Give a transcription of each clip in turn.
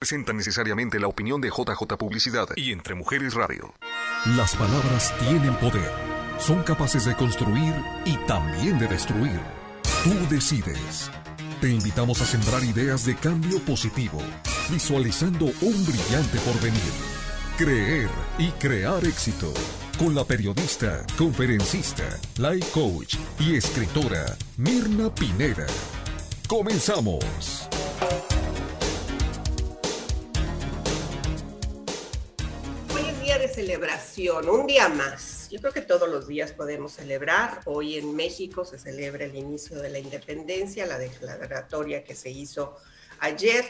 presenta necesariamente la opinión de JJ Publicidad y Entre Mujeres Radio. Las palabras tienen poder. Son capaces de construir y también de destruir. Tú decides. Te invitamos a sembrar ideas de cambio positivo, visualizando un brillante porvenir. Creer y crear éxito. Con la periodista, conferencista, life coach y escritora Mirna Pineda. Comenzamos. Celebración, un día más. Yo creo que todos los días podemos celebrar. Hoy en México se celebra el inicio de la independencia, la declaratoria que se hizo ayer,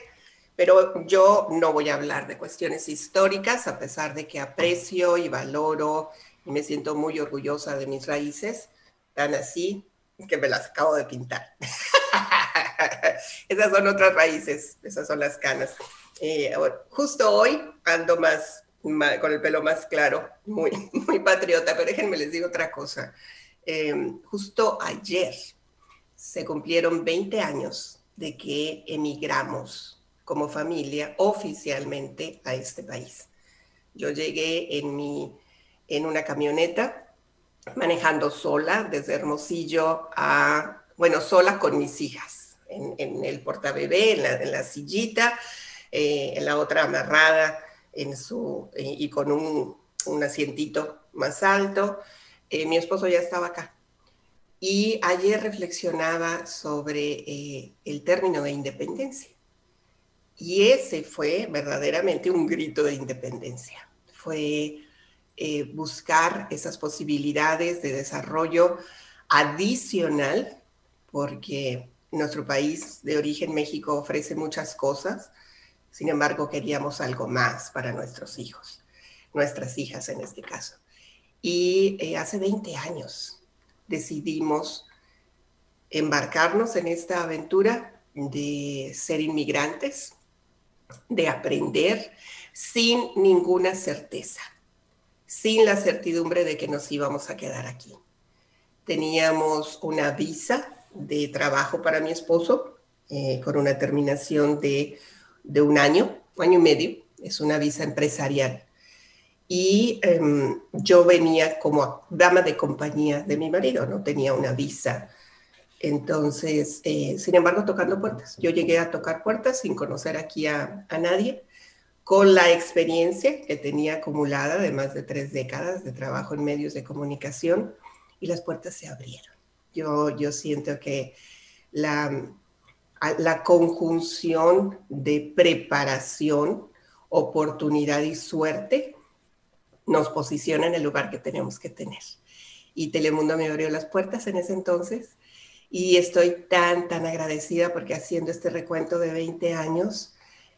pero yo no voy a hablar de cuestiones históricas, a pesar de que aprecio y valoro y me siento muy orgullosa de mis raíces, tan así que me las acabo de pintar. esas son otras raíces, esas son las canas. Eh, justo hoy ando más con el pelo más claro, muy, muy patriota, pero déjenme les digo otra cosa. Em, justo ayer se cumplieron 20 años de que emigramos como familia oficialmente a este país. Yo llegué en, mi, en una camioneta manejando sola desde Hermosillo a, bueno, sola con mis hijas, en, el portabebé, en la, en la sillita, eh, en la otra amarrada en su, eh, y con un, un, asientito más alto. Eh, mi esposo ya estaba acá. Y ayer reflexionaba sobre eh, el término de independencia. Y ese fue verdaderamente un grito de independencia. Fue buscar esas posibilidades de desarrollo adicional, porque nuestro país de origen México ofrece muchas cosas, sin embargo, queríamos algo más para nuestros hijos, nuestras hijas en este caso. Y eh, hace 20 años decidimos embarcarnos en esta aventura de ser inmigrantes, de aprender sin ninguna certeza, sin la certidumbre de que nos íbamos a quedar aquí. Teníamos una visa de trabajo para mi esposo eh, con una terminación de de un año, año y medio, es una visa empresarial. Y em, yo venía como dama de compañía de mi marido, no tenía una visa. Entonces, eh, sin embargo, tocando puertas. Yo llegué a tocar puertas sin conocer aquí a, a nadie, con la experiencia que tenía acumulada de más de tres décadas de trabajo en medios de comunicación y las puertas se abrieron. Yo, yo siento que la, la conjunción de preparación, oportunidad y suerte nos posiciona en el lugar que tenemos que tener. Y Telemundo me abrió las puertas en ese entonces y estoy tan, tan agradecida porque haciendo este recuento de 20 años,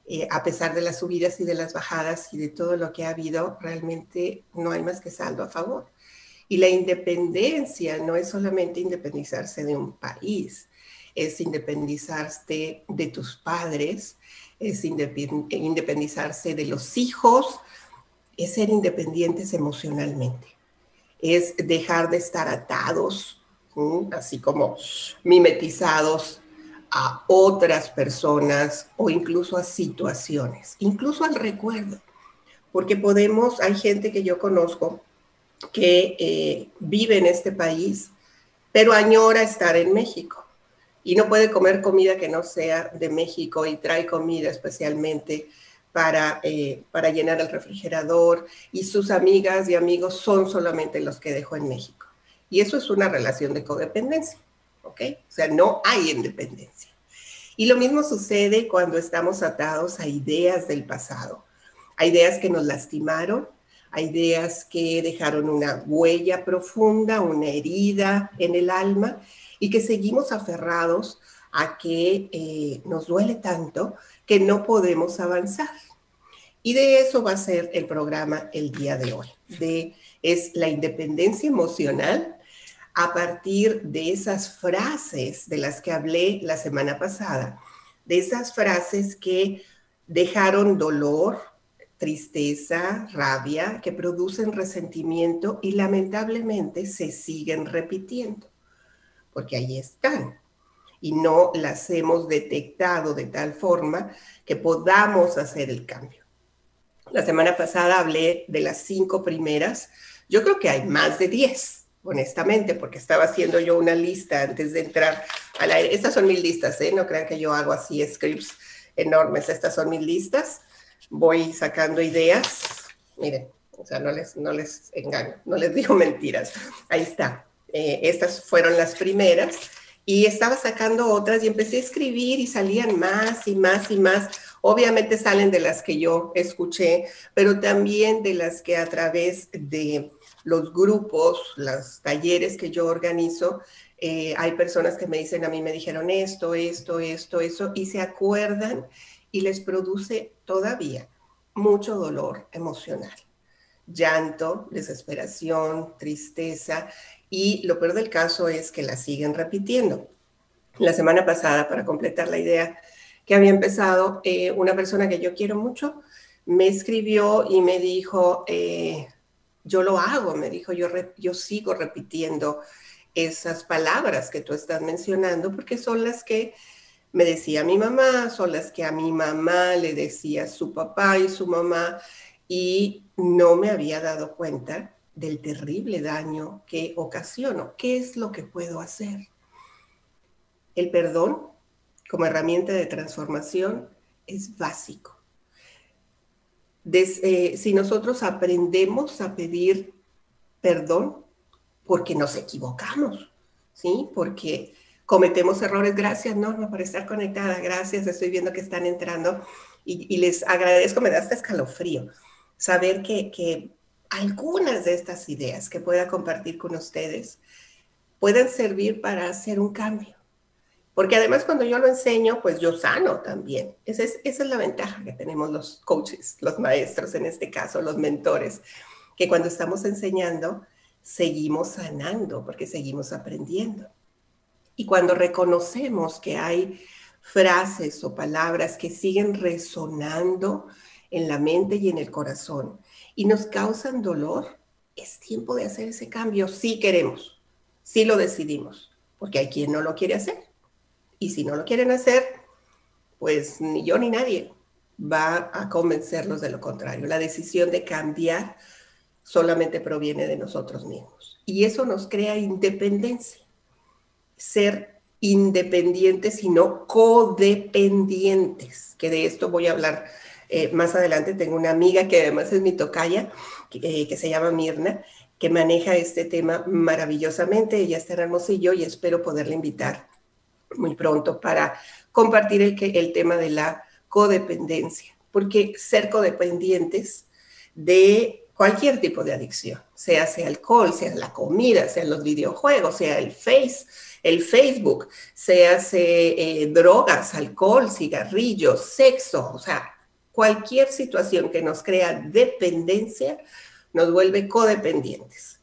eh, a pesar de las subidas y de las bajadas y de todo lo que ha habido, realmente no hay más que saldo a favor. Y la independencia no es solamente independizarse de un país, es independizarse de tus padres, es independizarse de los hijos, es ser independientes emocionalmente, es dejar de estar atados, así como mimetizados a otras personas o incluso a situaciones, incluso al recuerdo, porque podemos, hay gente que yo conozco que eh, vive en este país, pero añora estar en México y no puede comer comida que no sea de México y trae comida especialmente para, eh, para llenar el refrigerador y sus amigas y amigos son solamente los que dejó en México. Y eso es una relación de codependencia, ¿ok? O sea, no hay independencia. Y lo mismo sucede cuando estamos atados a ideas del pasado, a ideas que nos lastimaron, a ideas que dejaron una huella profunda, una herida en el alma y que seguimos aferrados a que eh, nos duele tanto que no podemos avanzar. Y de eso va a ser el programa el día de hoy, de es la independencia emocional a partir de esas frases de las que hablé la semana pasada, de esas frases que dejaron dolor, tristeza, rabia, que producen resentimiento y lamentablemente se siguen repitiendo porque ahí están. y no las hemos detectado de tal forma que podamos hacer el cambio. La semana pasada hablé de las cinco primeras. Yo creo que hay más de diez, honestamente, porque estaba haciendo yo una lista antes de entrar a la... Estas son mis listas, ¿eh? No crean que yo hago así scripts enormes. Estas son mis listas. Voy sacando ideas. Miren, o sea, no les, no les engaño, no les digo mentiras. Ahí está. Eh, estas fueron las primeras y estaba sacando otras y empecé a escribir y salían más y más y más. Obviamente salen de las que yo escuché, pero también de las que a través de los grupos, los talleres que yo organizo, eh, hay personas que me dicen, a mí me dijeron esto, esto, esto, eso, y se acuerdan y les produce todavía mucho dolor emocional, llanto, desesperación, tristeza, y lo peor del caso es que la siguen repitiendo. La semana pasada, para completar la idea que había empezado, eh, una persona que yo quiero mucho me escribió y me dijo, eh, yo lo hago, me dijo, yo, yo sigo repitiendo esas palabras que tú estás mencionando porque son las que me decía mi mamá, son las que a mi mamá le decía su papá y su mamá y no me había dado cuenta del terrible daño que ocasiono. ¿Qué es lo que puedo hacer? El perdón como herramienta de transformación es básico. Eh, si nosotros aprendemos a pedir perdón porque nos equivocamos, ¿sí? Porque cometemos errores. Gracias, Norma, por estar conectada. Gracias, estoy viendo que están entrando y, les agradezco, me da hasta escalofrío saber que, que algunas de estas ideas que pueda compartir con ustedes pueden servir para hacer un cambio. Porque además cuando yo lo enseño, pues yo sano también. Esa es, esa es la ventaja que tenemos los coaches, los maestros en este caso, los mentores, que cuando estamos enseñando, seguimos sanando porque seguimos aprendiendo. Y cuando reconocemos que hay frases o palabras que siguen resonando en la mente y en el corazón, y nos causan dolor, es tiempo de hacer ese cambio si queremos, si lo decidimos, porque hay quien no lo quiere hacer. Y si no lo quieren hacer, pues ni yo ni nadie va a convencerlos de lo contrario. La decisión de cambiar solamente proviene de nosotros mismos. Y eso nos crea independencia. Ser independientes y no codependientes, que de esto voy a hablar eh, más adelante tengo una amiga que además es mi tocaya, que, eh, se llama Mirna, que maneja este tema maravillosamente. Ella está en Hermosillo y espero poderla invitar muy pronto para compartir el, el tema de la codependencia, porque ser codependientes de cualquier tipo de adicción, sea sea alcohol, sea la comida, sea los videojuegos, sea el Face, el Facebook, sea eh, drogas, alcohol, cigarrillos, sexo, o sea, cualquier situación que nos crea dependencia nos vuelve codependientes.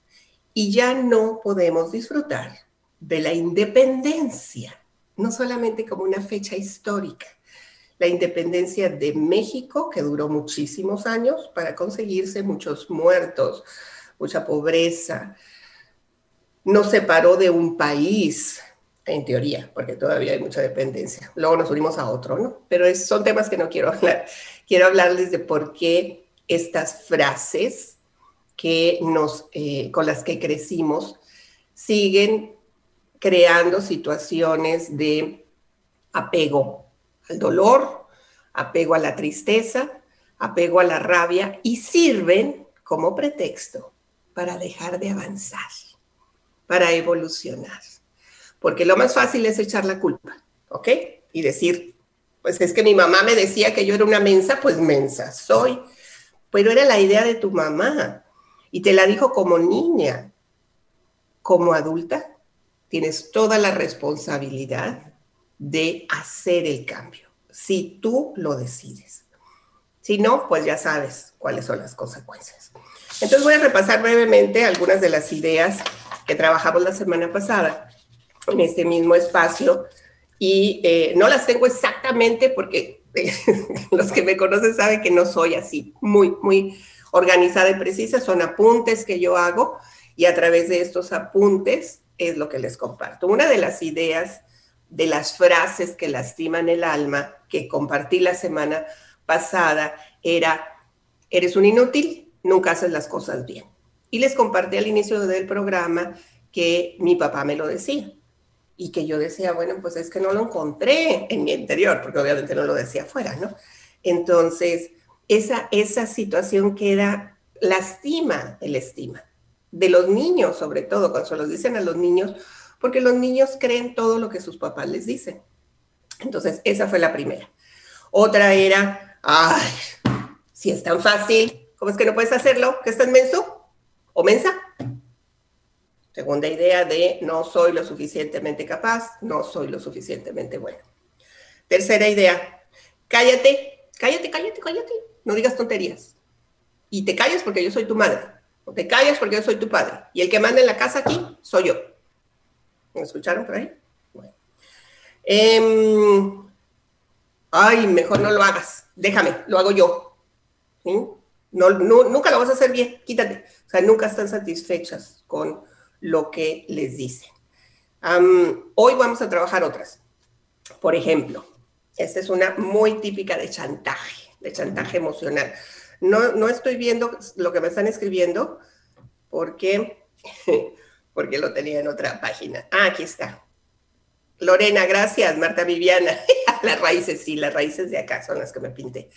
Y ya no podemos disfrutar de la independencia, no solamente como una fecha histórica. La independencia de México, que duró muchísimos años para conseguirse muchos muertos, mucha pobreza, nos separó de un país en teoría, porque todavía hay mucha dependencia. Luego nos unimos a otro, ¿no? Pero son temas que no quiero hablar. Quiero hablarles de por qué estas frases que nos, eh, con las que crecimos siguen creando situaciones de apego al dolor, apego a la tristeza, apego a la rabia y sirven como pretexto para dejar de avanzar, para evolucionar porque lo más fácil es echar la culpa, ¿ok? Y decir, pues es que mi mamá me decía que yo era una mensa, pues mensa soy. Pero era la idea de tu mamá y te la dijo como niña. Como adulta, tienes toda la responsabilidad de hacer el cambio, si tú lo decides. Si no, pues ya sabes cuáles son las consecuencias. Entonces voy a repasar brevemente algunas de las ideas que trabajamos la semana pasada en este mismo espacio y eh, no las tengo exactamente porque los que me conocen saben que no soy así, muy, muy organizada y precisa, son apuntes que yo hago y a través de estos apuntes es lo que les comparto. Una de las ideas de las frases que lastiman el alma que compartí la semana pasada era, eres un inútil, nunca haces las cosas bien. Y les compartí al inicio del programa que mi papá me lo decía y que yo decía, bueno, pues es que no lo encontré en mi interior, porque obviamente no lo decía afuera, ¿no? Entonces, esa, esa situación queda, lastima el estima, de los niños sobre todo, cuando se los dicen a los niños, porque los niños creen todo lo que sus papás les dicen. Entonces, esa fue la primera. Otra era, ay, si es tan fácil, ¿cómo es que no puedes hacerlo? ¿Que estás menso o mensa? Segunda idea de no soy lo suficientemente capaz, no soy lo suficientemente bueno. Tercera idea, cállate, cállate, cállate, cállate, no digas tonterías. Y te callas porque yo soy tu madre, o te callas porque yo soy tu padre. Y el que manda en la casa aquí soy yo. ¿Me escucharon por ahí? Bueno. Em, ay, mejor no lo hagas, déjame, lo hago yo. No, nunca lo vas a hacer bien, quítate. O sea, nunca están satisfechas con lo que les dicen. hoy vamos a trabajar otras. Por ejemplo, esta es una muy típica de chantaje, de chantaje emocional. No, no estoy viendo lo que me están escribiendo porque, porque lo tenía en otra página. Ah, aquí está. Lorena, gracias. Marta Viviana. las raíces, sí, las raíces de acá son las que me pinté.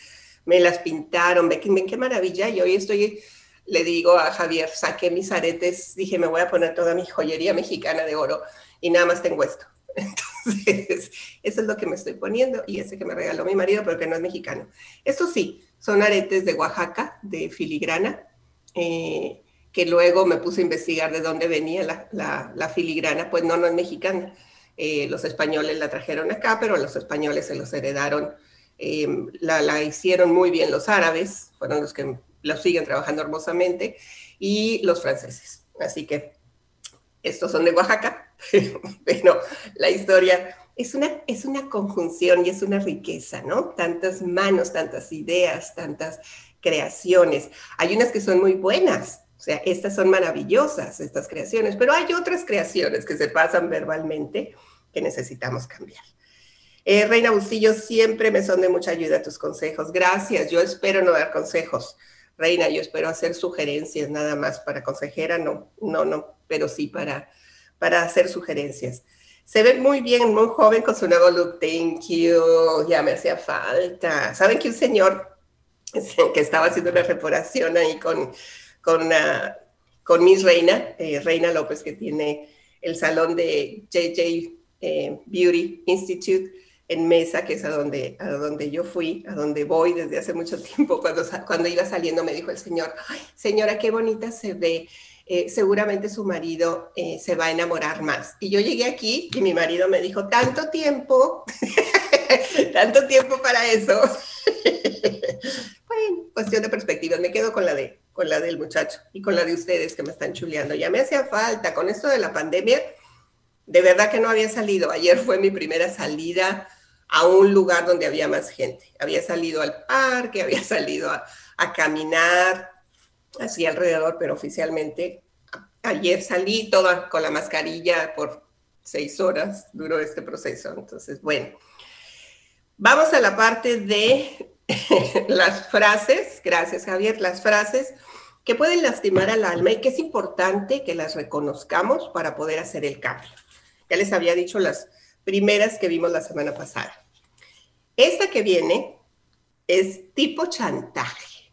Me las pintaron. Ven, ven qué maravilla. Y hoy estoy le digo a Javier, saqué mis aretes, dije, me voy a poner toda mi joyería mexicana de oro y nada más tengo esto. Entonces, eso es lo que me estoy poniendo y ese que me regaló mi marido, pero que no es mexicano. Esto sí, son aretes de Oaxaca, de filigrana, eh, que luego me puse a investigar de dónde venía la, filigrana, pues no, no es mexicana. Eh, los españoles la trajeron acá, pero los españoles se los heredaron, eh, la, la hicieron muy bien los árabes, fueron los que lo siguen trabajando hermosamente, y los franceses. Así que estos son de Oaxaca, pero la historia es una, es una conjunción y es una riqueza, ¿no? Tantas manos, tantas ideas, tantas creaciones. Hay unas que son muy buenas, o sea, estas son maravillosas, estas creaciones, pero hay otras creaciones que se pasan verbalmente que necesitamos cambiar. Eh, Reina Bustillo, siempre me son de mucha ayuda tus consejos. Gracias, yo espero no dar consejos Reina, yo espero hacer sugerencias nada más para consejera, no, no, no, pero sí para, para hacer sugerencias. Se ve muy bien, muy joven con su nuevo look, thank you, ya me hacía falta. ¿Saben que un señor que estaba haciendo una reparación ahí con, con, uh, con Miss Reina, eh, Reina López, que tiene el salón de JJ eh, Beauty Institute, en Mesa, que es a donde, a donde yo fui, a donde voy desde hace mucho tiempo, cuando, cuando iba saliendo me dijo el señor, señora, qué bonita se ve, eh, seguramente su marido eh, se va a enamorar más. Y yo llegué aquí y mi marido me dijo, tanto tiempo, tanto tiempo para eso. bueno, cuestión de perspectiva, me quedo con la, de, con la del muchacho y con la de ustedes que me están chuleando. Ya me hacía falta, con esto de la pandemia, de verdad que no había salido. Ayer fue mi primera salida a un lugar donde había más gente. Había salido al parque, había salido a, caminar así alrededor, pero oficialmente ayer salí toda con la mascarilla por seis horas, duró este proceso. Entonces, bueno, vamos a la parte de las frases, gracias Javier, las frases que pueden lastimar al alma y que es importante que las reconozcamos para poder hacer el cambio. Ya les había dicho las primeras que vimos la semana pasada. Esta que viene es tipo chantaje.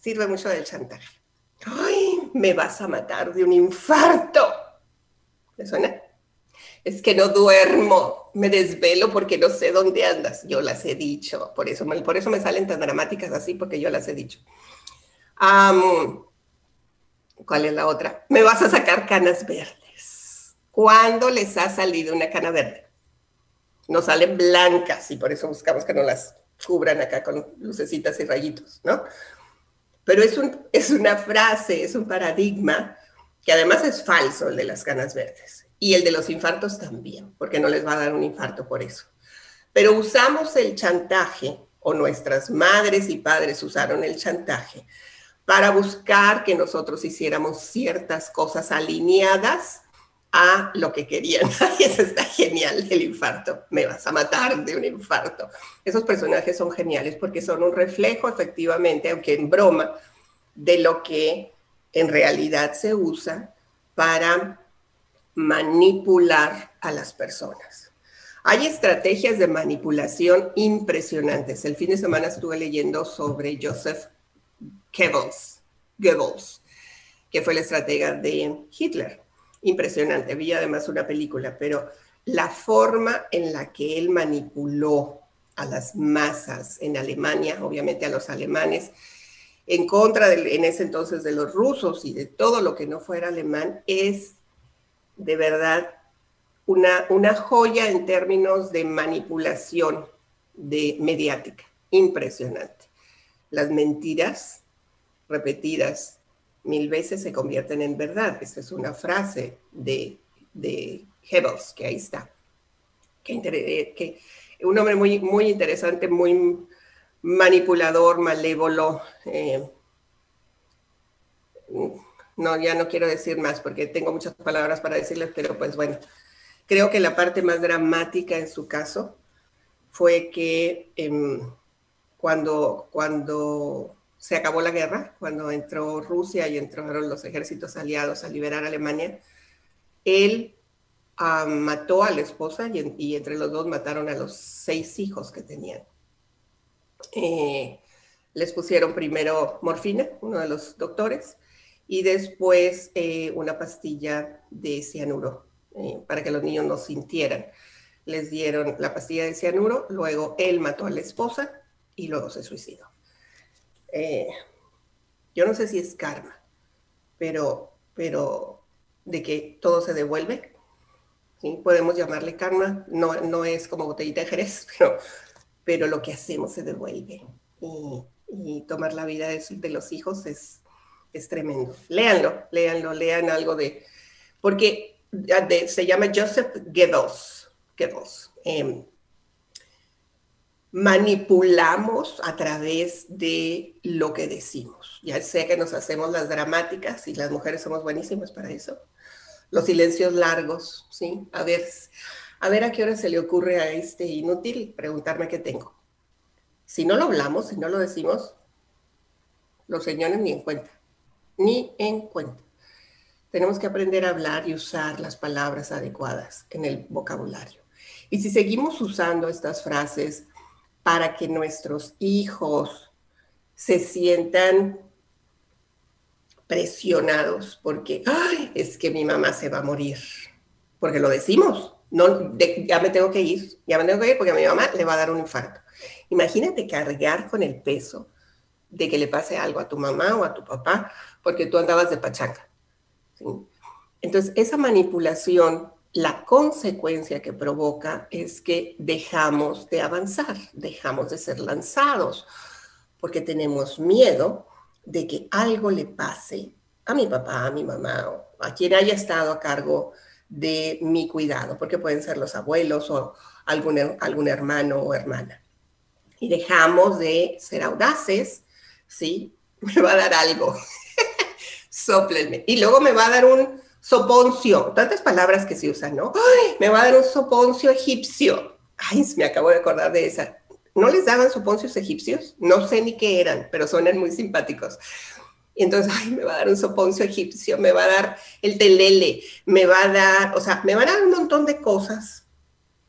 Sirve mucho del chantaje. ¡Ay! Me vas a matar de un infarto. ¿Me suena? Es que no duermo, me desvelo porque no sé dónde andas. Yo las he dicho, por eso, por eso me salen tan dramáticas así, porque yo las he dicho. ¿Cuál es la otra? Me vas a sacar canas verdes. ¿Cuándo les ha salido una cana verde? Nos salen blancas y por eso buscamos que no las cubran acá con lucecitas y rayitos, ¿no? Pero es, un, es una frase, es un paradigma que además es falso el de las ganas verdes y el de los infartos también, porque no les va a dar un infarto por eso. Pero usamos el chantaje, o nuestras madres y padres usaron el chantaje, para buscar que nosotros hiciéramos ciertas cosas alineadas a lo que querían. Y eso está genial, el infarto. Me vas a matar de un infarto. Esos personajes son geniales porque son un reflejo, efectivamente, aunque en broma, de lo que en realidad se usa para manipular a las personas. Hay estrategias de manipulación impresionantes. El fin de semana estuve leyendo sobre Joseph Goebbels, Goebbels que fue el estratega de Hitler impresionante. Vi además una película, pero la forma en la que él manipuló a las masas en Alemania, obviamente a los alemanes, en contra en ese entonces de los rusos y de todo lo que no fuera alemán, es de verdad una, una joya en términos de manipulación de mediática, impresionante. Las mentiras repetidas mil veces se convierten en verdad. Esa es una frase de, de Goebbels, que ahí está. Que, que, un hombre muy, muy interesante, muy manipulador, malévolo. Eh, no, ya no quiero decir más porque tengo muchas palabras para decirles, pero pues bueno, creo que la parte más dramática en su caso fue que em, cuando, cuando se acabó la guerra, cuando entró Rusia y entraron los ejércitos aliados a liberar Alemania, él mató a la esposa y, entre los dos mataron a los seis hijos que tenían. Eh, les pusieron primero morfina, uno de los doctores, y después eh, una pastilla de cianuro eh, para que los niños no sintieran. Les dieron la pastilla de cianuro, luego él mató a la esposa y luego se suicidó. Eh, yo no sé si es karma, pero, pero de que todo se devuelve, ¿sí? podemos llamarle karma, no, no es como botellita de jerez, pero, pero lo que hacemos se devuelve. Y, tomar la vida de, los hijos es, es tremendo. Léanlo, léanlo, lean algo de... Porque se llama Joseph Goebbels. Goebbels. Em, manipulamos a través de lo que decimos. Ya sé que nos hacemos las dramáticas y las mujeres somos buenísimas para eso. Los silencios largos, ¿sí? A ver, a ver a qué hora se le ocurre a este inútil preguntarme qué tengo. Si no lo hablamos, si no lo decimos, los señores ni en cuenta, ni en cuenta. Tenemos que aprender a hablar y usar las palabras adecuadas en el vocabulario. Y si seguimos usando estas frases para que nuestros hijos se sientan presionados porque es que mi mamá se va a morir, porque lo decimos, no, ya me tengo que ir, ya me tengo que ir porque a mi mamá le va a dar un infarto. Imagínate cargar con el peso de que le pase algo a tu mamá o a tu papá porque tú andabas de pachanga. Entonces, esa manipulación la consecuencia que provoca es que dejamos de avanzar, dejamos de ser lanzados, porque tenemos miedo de que algo le pase a mi papá, a mi mamá, o a quien haya estado a cargo de mi cuidado, porque pueden ser los abuelos o algún, algún hermano o hermana. Y dejamos de ser audaces, ¿sí? Me va a dar algo, soplenme. Y luego me va a dar un, soponcio, tantas palabras que se usan, ¿no? me va a dar un soponcio egipcio. Ay, me acabo de acordar de esa. ¿No les daban soponcios egipcios? No sé ni qué eran, pero suenan muy simpáticos. Entonces, ay, me va a dar un soponcio egipcio, me va a dar el telele, me va a dar, o sea, me van a dar un montón de cosas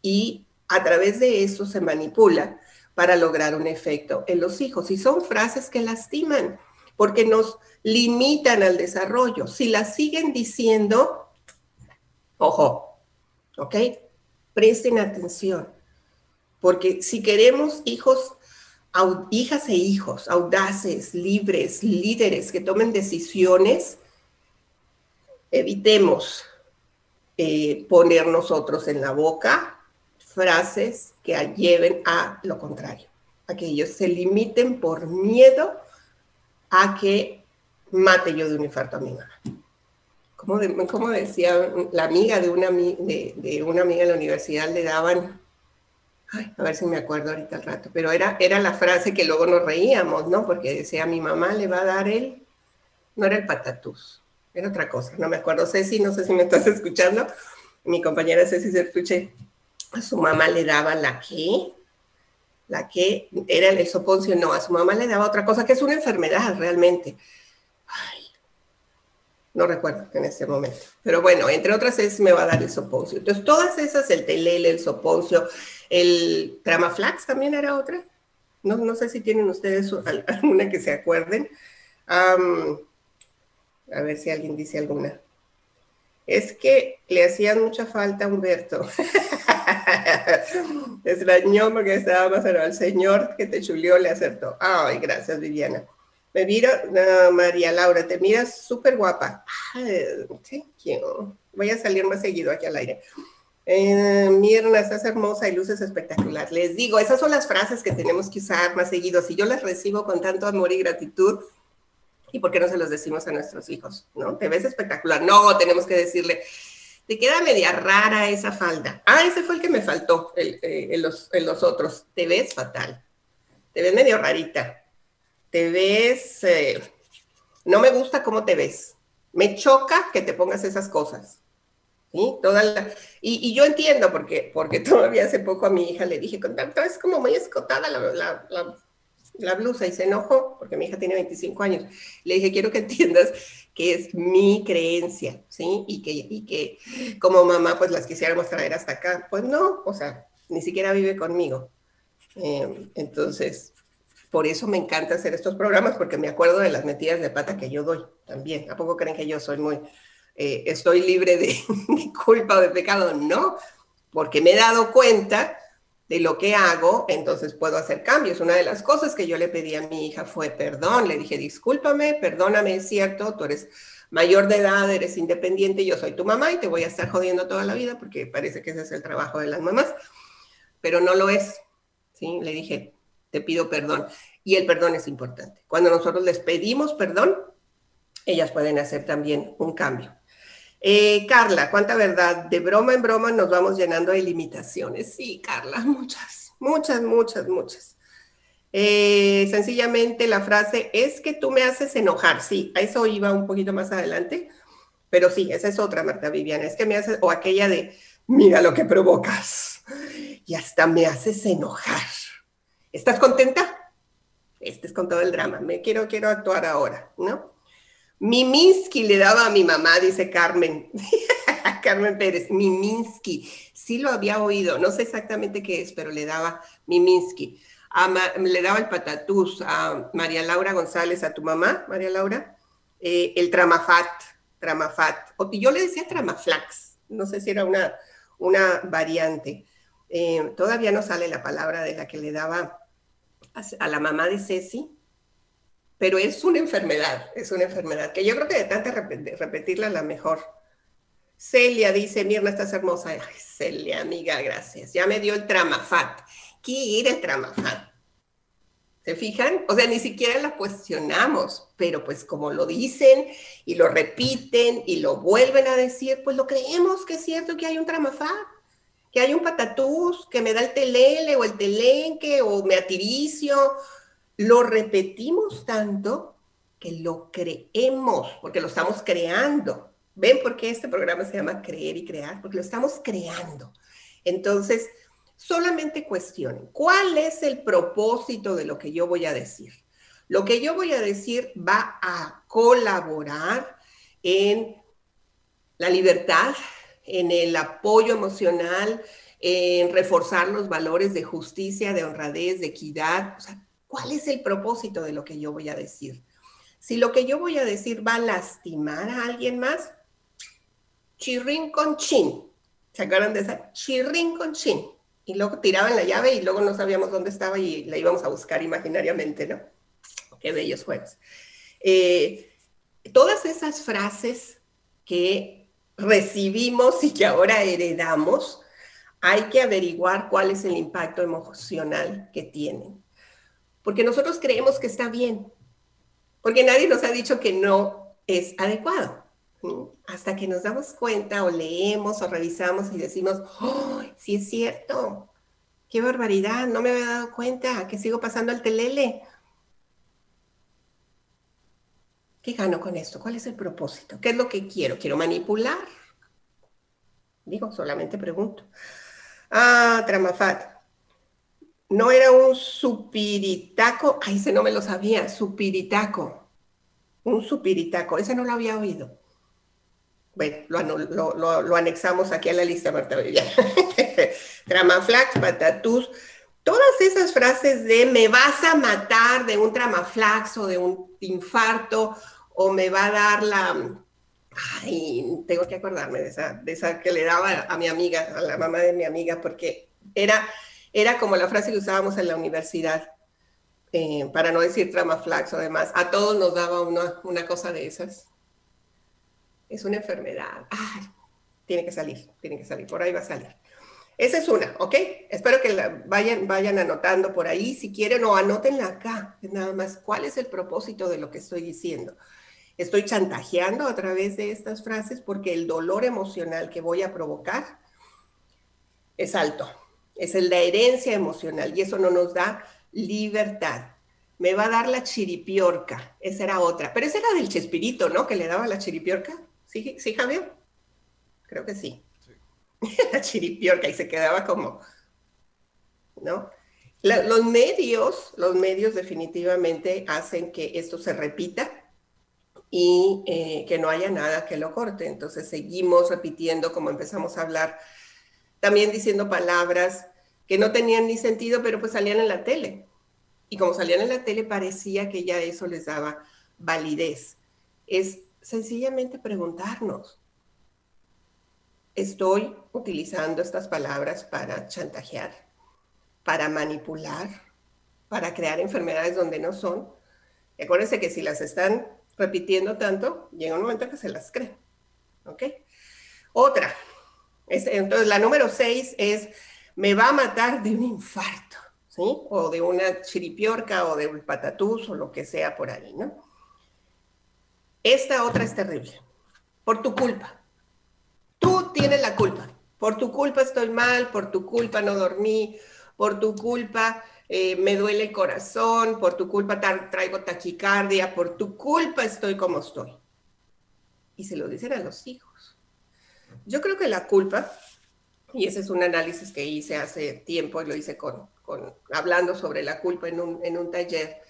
y a través de eso se manipula para lograr un efecto en los hijos. Y son frases que lastiman, porque nos limitan al desarrollo. Si las siguen diciendo, ojo, ¿ok? Presten atención, porque si queremos hijos, hijas e hijos audaces, libres, líderes que tomen decisiones, evitemos eh, poner nosotros en la boca frases que lleven a lo contrario, a que ellos se limiten por miedo a que mate yo de un infarto a mi mamá. Como, decía la amiga de una, de, una amiga en la universidad, le daban, a ver si me acuerdo ahorita al rato, pero era, era la frase que luego nos reíamos, ¿no? Porque decía, mi mamá le va a dar el, no era el patatús, era otra cosa, no me acuerdo. Ceci, no sé si me estás escuchando. Mi compañera Ceci Sertuche, a su mamá le daba la que, la que era el soponcio, no, a su mamá le daba otra cosa, que es una enfermedad realmente. Ay, no recuerdo en este momento. Pero bueno, entre otras es me va a dar el soponcio. Entonces, todas esas, el telele, el soponcio, el tramaflax también era otra. No, no sé si tienen ustedes alguna que se acuerden. a ver si alguien dice alguna. Es que le hacían mucha falta a Humberto. Extrañó porque estaba más al señor que te chulió le acertó. Ay, gracias, Viviana. Me miro, María Laura, te miras súper guapa. Voy a salir más seguido aquí al aire. Eh, Mirna, estás hermosa y luces espectacular. Les digo, esas son las frases que tenemos que usar más seguido. Si yo las recibo con tanto amor y gratitud, ¿y por qué no se los decimos a nuestros hijos? ¿No? Te ves espectacular. No, tenemos que decirle, te queda media rara esa falda. Ah, ese fue el que me faltó eh, en, los, otros. Te ves fatal. Te ves medio rarita te ves, eh, no me gusta cómo te ves. Me choca que te pongas esas cosas. ¿sí? Toda y, yo entiendo, porque, porque todavía hace poco a mi hija le dije, es como muy escotada la, la, blusa y se enojó, porque mi hija tiene 25 años. Le dije, quiero que entiendas que es mi creencia, ¿sí? Y que, y que como mamá, pues las quisiéramos traer hasta acá. Pues no, o sea, ni siquiera vive conmigo. Eh, entonces, por eso me encanta hacer estos programas, porque me acuerdo de las metidas de pata que yo doy también. ¿A poco creen que yo soy muy, eh, estoy libre de, culpa o de pecado? No, porque me he dado cuenta de lo que hago, entonces puedo hacer cambios. Una de las cosas que yo le pedí a mi hija fue perdón. Le dije, discúlpame, perdóname, es cierto, tú eres mayor de edad, eres independiente, yo soy tu mamá y te voy a estar jodiendo toda la vida porque parece que ese es el trabajo de las mamás, pero no lo es. ¿sí? Le dije, te pido perdón. Y el perdón es importante. Cuando nosotros les pedimos perdón, ellas pueden hacer también un cambio. Eh, Carla, cuánta verdad. De broma en broma nos vamos llenando de limitaciones. Sí, Carla, muchas, muchas, muchas, muchas. Eh, sencillamente la frase es que tú me haces enojar. Sí, a eso iba un poquito más adelante. Pero sí, esa es otra, Marta Viviana. Es que me haces, o aquella de, mira lo que provocas. Y hasta me haces enojar. ¿Estás contenta? Este es con todo el drama. Me quiero, quiero actuar ahora, ¿no? Miminsky le daba a mi mamá, dice Carmen. Carmen Pérez, Miminsky. Sí lo había oído, no sé exactamente qué es, pero le daba Miminsky. le daba el patatús a María Laura González, a tu mamá, María Laura, eh, el tramafat, tramafat. Y yo le decía tramaflax, no sé si era una, una variante. Eh, todavía no sale la palabra de la que le daba a, la mamá de Ceci, pero es una enfermedad, es una enfermedad que yo creo que de tanto repetirla la mejor. Celia dice, Mirna, estás hermosa. Ay, Celia, amiga, gracias. Ya me dio el tramafat. ¿Qué era el tramafat? ¿Se fijan? O sea, ni siquiera la cuestionamos, pero pues como lo dicen y lo repiten y lo vuelven a decir, pues lo creemos que es cierto que hay un tramafat que hay un patatús que me da el telele o el telenque o me atiricio. Lo repetimos tanto que lo creemos, porque lo estamos creando. ¿Ven por qué este programa se llama Creer y Crear? Porque lo estamos creando. Entonces, solamente cuestionen, ¿cuál es el propósito de lo que yo voy a decir? Lo que yo voy a decir va a colaborar en la libertad, en el apoyo emocional, en reforzar los valores de justicia, de honradez, de equidad. O sea, ¿cuál es el propósito de lo que yo voy a decir? Si lo que yo voy a decir va a lastimar a alguien más, chirrín con chin. ¿Se acuerdan de esa? Chirrín con chin. Y luego tiraban la llave y luego no sabíamos dónde estaba y la íbamos a buscar imaginariamente, ¿no? Qué bellos juegos. Eh, todas esas frases que recibimos y que ahora heredamos, hay que averiguar cuál es el impacto emocional que tienen. Porque nosotros creemos que está bien, porque nadie nos ha dicho que no es adecuado. Hasta que nos damos cuenta o leemos o revisamos y decimos, oh, sí es cierto, qué barbaridad, no me había dado cuenta que sigo pasando al telele. ¿Qué gano con esto? ¿Cuál es el propósito? ¿Qué es lo que quiero? ¿Quiero manipular? Digo, solamente pregunto. Ah, Tramafat. No era un supiritaco. Ay, ese no me lo sabía. Supiritaco. Un supiritaco. Ese no lo había oído. Bueno, lo, anexamos aquí a la lista, Marta Tramaflax, patatús. Todas esas frases de me vas a matar de un tramaflax o de un infarto o me va a dar la... Ay, tengo que acordarme de esa, de esa que le daba a mi amiga, a la mamá de mi amiga, porque era, era como la frase que usábamos en la universidad, eh, para no decir tramaflax o demás. A todos nos daba una, una cosa de esas. Es una enfermedad. Ay, tiene que salir, tiene que salir, por ahí va a salir. Esa es una, ¿ok? Espero que la vayan, vayan anotando por ahí, si quieren, o anótenla acá, nada más, ¿cuál es el propósito de lo que estoy diciendo? Estoy chantajeando a través de estas frases porque el dolor emocional que voy a provocar es alto, es de herencia emocional y eso no nos da libertad. Me va a dar la chiripiorca, esa era otra, pero esa era del chespirito, ¿no? Que le daba la chiripiorca. ¿Sí, sí Javier? Creo que sí. la chiripiorca y se quedaba como, ¿no? los medios, los medios definitivamente hacen que esto se repita y eh, que no haya nada que lo corte. Entonces seguimos repitiendo como empezamos a hablar, también diciendo palabras que no tenían ni sentido, pero pues salían en la tele. Y como salían en la tele parecía que ya eso les daba validez. Es sencillamente preguntarnos, estoy utilizando estas palabras para chantajear, para manipular, para crear enfermedades donde no son. acuérdense que si las están repitiendo tanto, llega un momento que se las creen. ¿Ok? Otra. entonces, la número seis es, me va a matar de un infarto, ¿sí? O de una chiripiorca o de un patatús o lo que sea por ahí, ¿no? Esta otra es terrible. Por tu culpa. Tú tienes la culpa. Por tu culpa estoy mal, por tu culpa no dormí, por tu culpa eh, me duele el corazón, por tu culpa traigo taquicardia, por tu culpa estoy como estoy. Y se lo dicen a los hijos. Yo creo que la culpa, y ese es un análisis que hice hace tiempo, y lo hice con, hablando sobre la culpa en un, en un taller,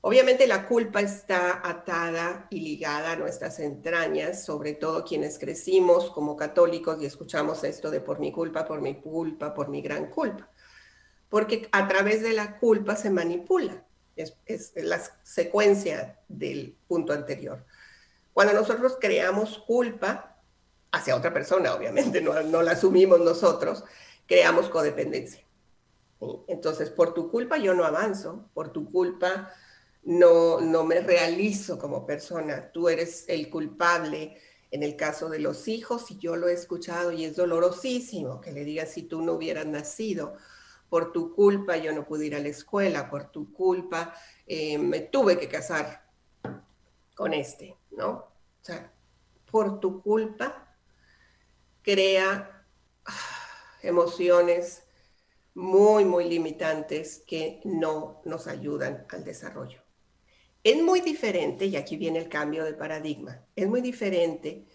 Obviamente la culpa está atada y ligada a nuestras entrañas, sobre todo quienes crecimos como católicos y escuchamos esto de por mi culpa, por mi culpa, por mi gran culpa. Porque a través de la culpa se manipula. Es, la secuencia del punto anterior. Cuando nosotros creamos culpa hacia otra persona, obviamente no, no la asumimos nosotros, creamos codependencia. Entonces, por tu culpa yo no avanzo, por tu culpa no, no me realizo como persona. Tú eres el culpable en el caso de los hijos, y yo lo he escuchado y es dolorosísimo que le digas si tú no hubieras nacido, por tu culpa yo no pude ir a la escuela, por tu culpa eh, me tuve que casar con este, ¿no? O sea, por tu culpa crea ah, emociones muy, muy limitantes que no nos ayudan al desarrollo. Es muy diferente, y aquí viene el cambio de paradigma, es muy diferente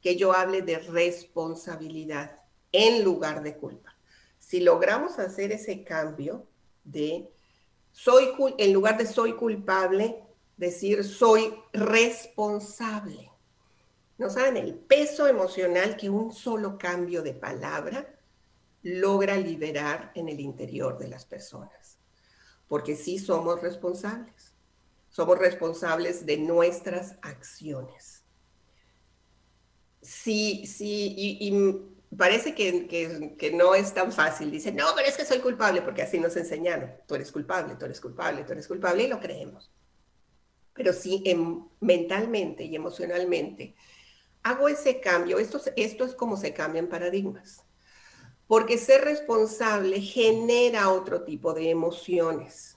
que yo hable de responsabilidad en lugar de culpa. Si logramos hacer ese cambio de soy en lugar de soy culpable, decir soy responsable. ¿No saben el peso emocional que un solo cambio de palabra logra liberar en el interior de las personas? Porque sí somos responsables. Somos responsables de nuestras acciones. Sí, sí, y, parece que, que, no es tan fácil. Dicen, no, pero es que soy culpable, porque así nos enseñaron. Tú eres culpable, tú eres culpable, tú eres culpable, y lo creemos. Pero sí, em, mentalmente y emocionalmente, hago ese cambio. Esto, es como se cambian paradigmas. Porque ser responsable genera otro tipo de emociones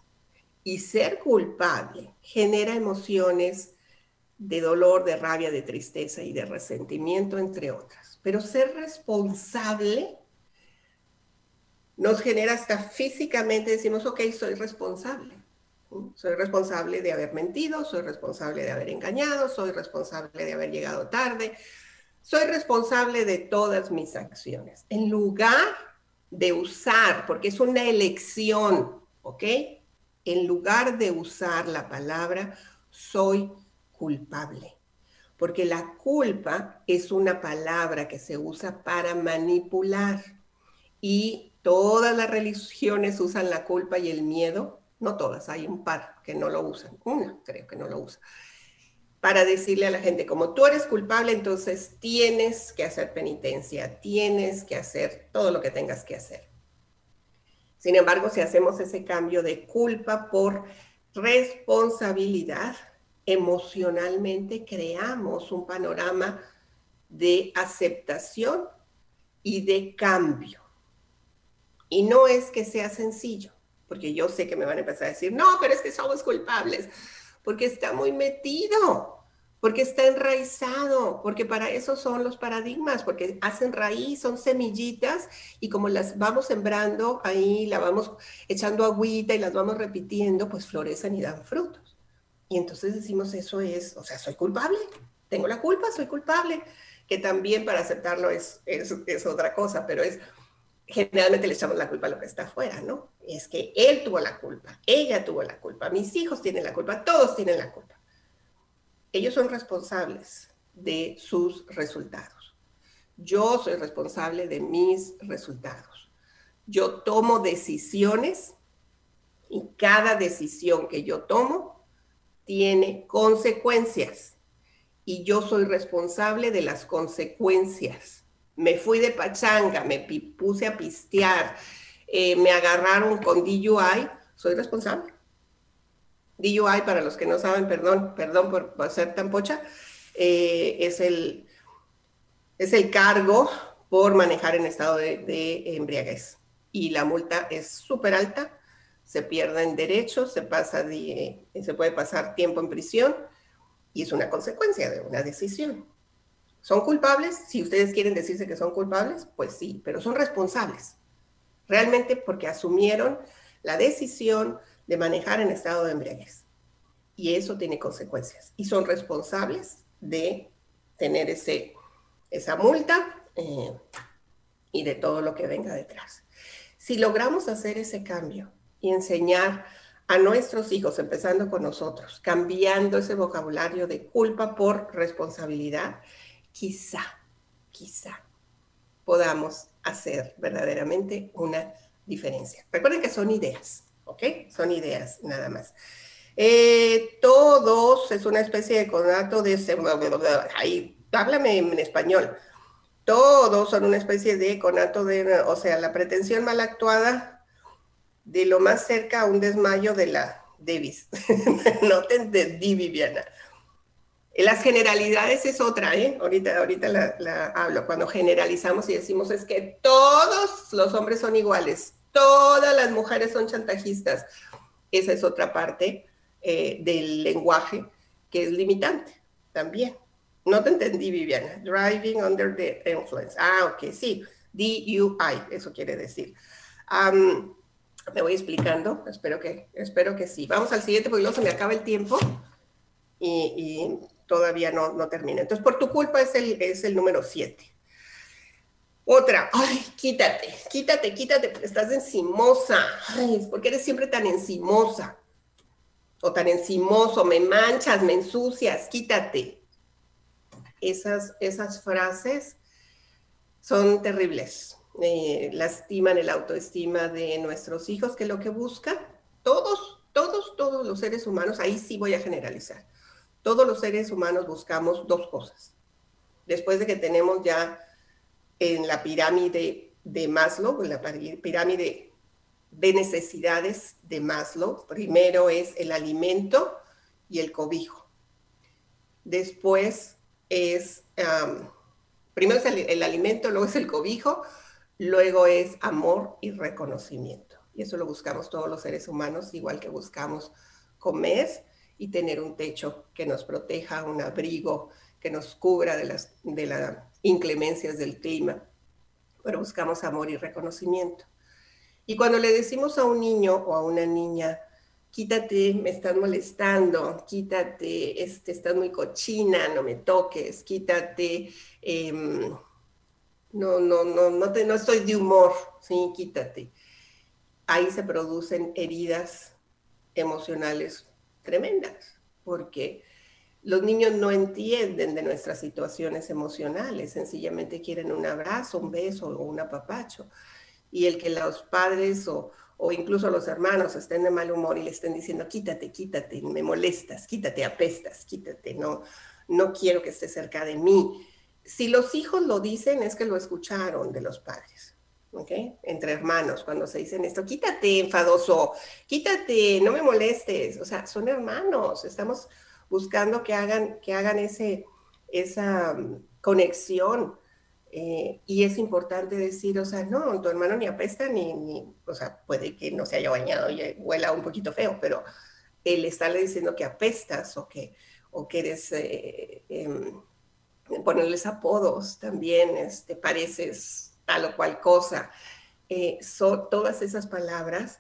y ser culpable genera emociones de dolor, de rabia, de tristeza y de resentimiento, entre otras. Pero ser responsable nos genera hasta físicamente, decimos, ok, soy responsable. Soy responsable de haber mentido, soy responsable de haber engañado, soy responsable de haber llegado tarde, soy responsable de todas mis acciones. En lugar de usar, porque es una elección, ¿ok? En lugar de usar la palabra soy culpable, porque la culpa es una palabra que se usa para manipular y todas las religiones usan la culpa y el miedo, no todas, hay un par que no lo usan, una creo que no lo usa para decirle a la gente, como tú eres culpable, entonces tienes que hacer penitencia, tienes que hacer todo lo que tengas que hacer. Sin embargo, si hacemos ese cambio de culpa por responsabilidad, emocionalmente creamos un panorama de aceptación y de cambio. Y no es que sea sencillo, porque yo sé que me van a empezar a decir, no, pero es que somos culpables, porque está muy metido porque está enraizado, porque para eso son los paradigmas, porque hacen raíz, son semillitas y como las vamos sembrando ahí, la vamos echando agüita y las vamos repitiendo, pues florecen y dan frutos. Y entonces decimos, eso es, o sea, soy culpable, tengo la culpa, soy culpable, que también para aceptarlo es, es, es otra cosa, pero es, generalmente le echamos la culpa a lo que está afuera, ¿no? Es que él tuvo la culpa, ella tuvo la culpa, mis hijos tienen la culpa, todos tienen la culpa ellos son responsables de sus resultados. Yo soy responsable de mis resultados. Yo tomo decisiones y cada decisión que yo tomo tiene consecuencias y yo soy responsable de las consecuencias. Me fui de pachanga, me puse a pistear, eh, me agarraron con DUI, soy responsable. DUI, para los que no saben, perdón, perdón por, ser tan pocha, eh, es, el, es el cargo por manejar en estado de, embriaguez. Y la multa es súper alta, se pierden derechos, se, pasa se puede pasar tiempo en prisión y es una consecuencia de una decisión. ¿Son culpables? Si ustedes quieren decirse que son culpables, pues sí, pero son responsables. Realmente porque asumieron la decisión, de manejar en estado de embriaguez. Y eso tiene consecuencias. Y son responsables de tener ese, esa multa eh, y de todo lo que venga detrás. Si logramos hacer ese cambio y enseñar a nuestros hijos, empezando con nosotros, cambiando ese vocabulario de culpa por responsabilidad, quizá, quizá podamos hacer verdaderamente una diferencia. Recuerden que son ideas. ¿ok? Son ideas nada más. Eh, todos es una especie de conato de... Ahí, háblame en español. Todos son una especie de conato de... O sea, la pretensión mal actuada de lo más cerca a un desmayo de la Davis. no te entendí, Viviana. Las generalidades es otra, ¿eh? Ahorita, ahorita la, hablo. Cuando generalizamos y decimos es que todos los hombres son iguales todas las mujeres son chantajistas. Esa es otra parte eh, del lenguaje que es limitante también. No te entendí, Viviana. Driving under the influence. Ah, ok, sí. DUI, eso quiere decir. me voy explicando, espero que, espero que sí. Vamos al siguiente, porque luego se me acaba el tiempo y, todavía no, no termina. Entonces, por tu culpa es el, es el número 7. Otra, ay, quítate, quítate, quítate, porque estás encimosa. Ay, ¿por qué eres siempre tan encimosa? O tan encimoso, me manchas, me ensucias, quítate. Esas, esas frases son terribles. Lastiman el autoestima de nuestros hijos, que lo que buscan, todos, todos, todos los seres humanos, ahí sí voy a generalizar, todos los seres humanos buscamos dos cosas. Después de que tenemos ya en la pirámide de Maslow, en la pirámide de necesidades de Maslow. Primero es el alimento y el cobijo. Después es, primero es el, alimento, luego es el cobijo, luego es amor y reconocimiento. Y eso lo buscamos todos los seres humanos, igual que buscamos comer y tener un techo que nos proteja, un abrigo que nos cubra de las, de las inclemencias del clima, pero buscamos amor y reconocimiento. Y cuando le decimos a un niño o a una niña, quítate, me estás molestando, quítate, este, estás muy cochina, no me toques, quítate, em, no, no, no, no, te, no estoy de humor, sí, quítate. Ahí se producen heridas emocionales tremendas, porque los niños no entienden de nuestras situaciones emocionales, sencillamente quieren un abrazo, un beso o un apapacho. Y el que los padres o, o incluso los hermanos estén de mal humor y le estén diciendo, quítate, quítate, me molestas, quítate, apestas, quítate, no, no quiero que estés cerca de mí. Si los hijos lo dicen es que lo escucharon de los padres. ¿Ok? Entre hermanos, cuando se dicen esto, quítate, enfadoso, quítate, no me molestes, o sea, son hermanos, estamos buscando que hagan, que hagan ese, esa mm, conexión. Eh, y es importante decir, o sea, no, tu hermano ni apesta ni, o sea, puede que no se haya bañado y huela un poquito feo, pero él estarle diciendo que apestas o que, o que eres, eh, em, ponerles apodos también, este, pareces tal o cual cosa. Eh, todas esas palabras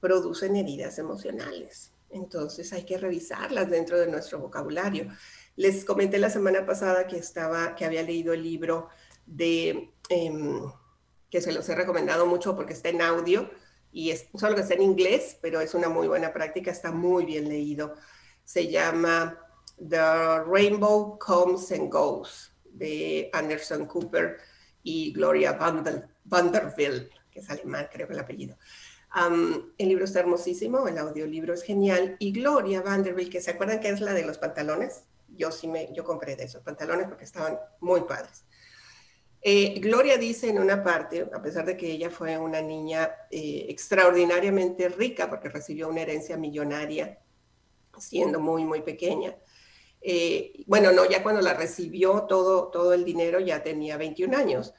producen heridas emocionales. Entonces hay que revisarlas dentro de nuestro vocabulario. Les comenté la semana pasada que, estaba, que había leído el libro de, em, que se los he recomendado mucho porque está en audio y es, solo que está en inglés, pero es una muy buena práctica, está muy bien leído. Se llama The Rainbow Comes and Goes de Anderson Cooper y Gloria Vanderbilt, que es alemán, creo que el apellido el libro está hermosísimo, el audiolibro es genial. Y Gloria Vanderbilt, que se acuerdan que es la de los pantalones, yo sí me, yo compré de esos pantalones porque estaban muy padres. Eh, Gloria dice en una parte, a pesar de que ella fue una niña eh, extraordinariamente rica porque recibió una herencia millonaria siendo muy, muy pequeña. Eh, bueno, no, ya cuando la recibió todo, todo el dinero ya tenía 21 años,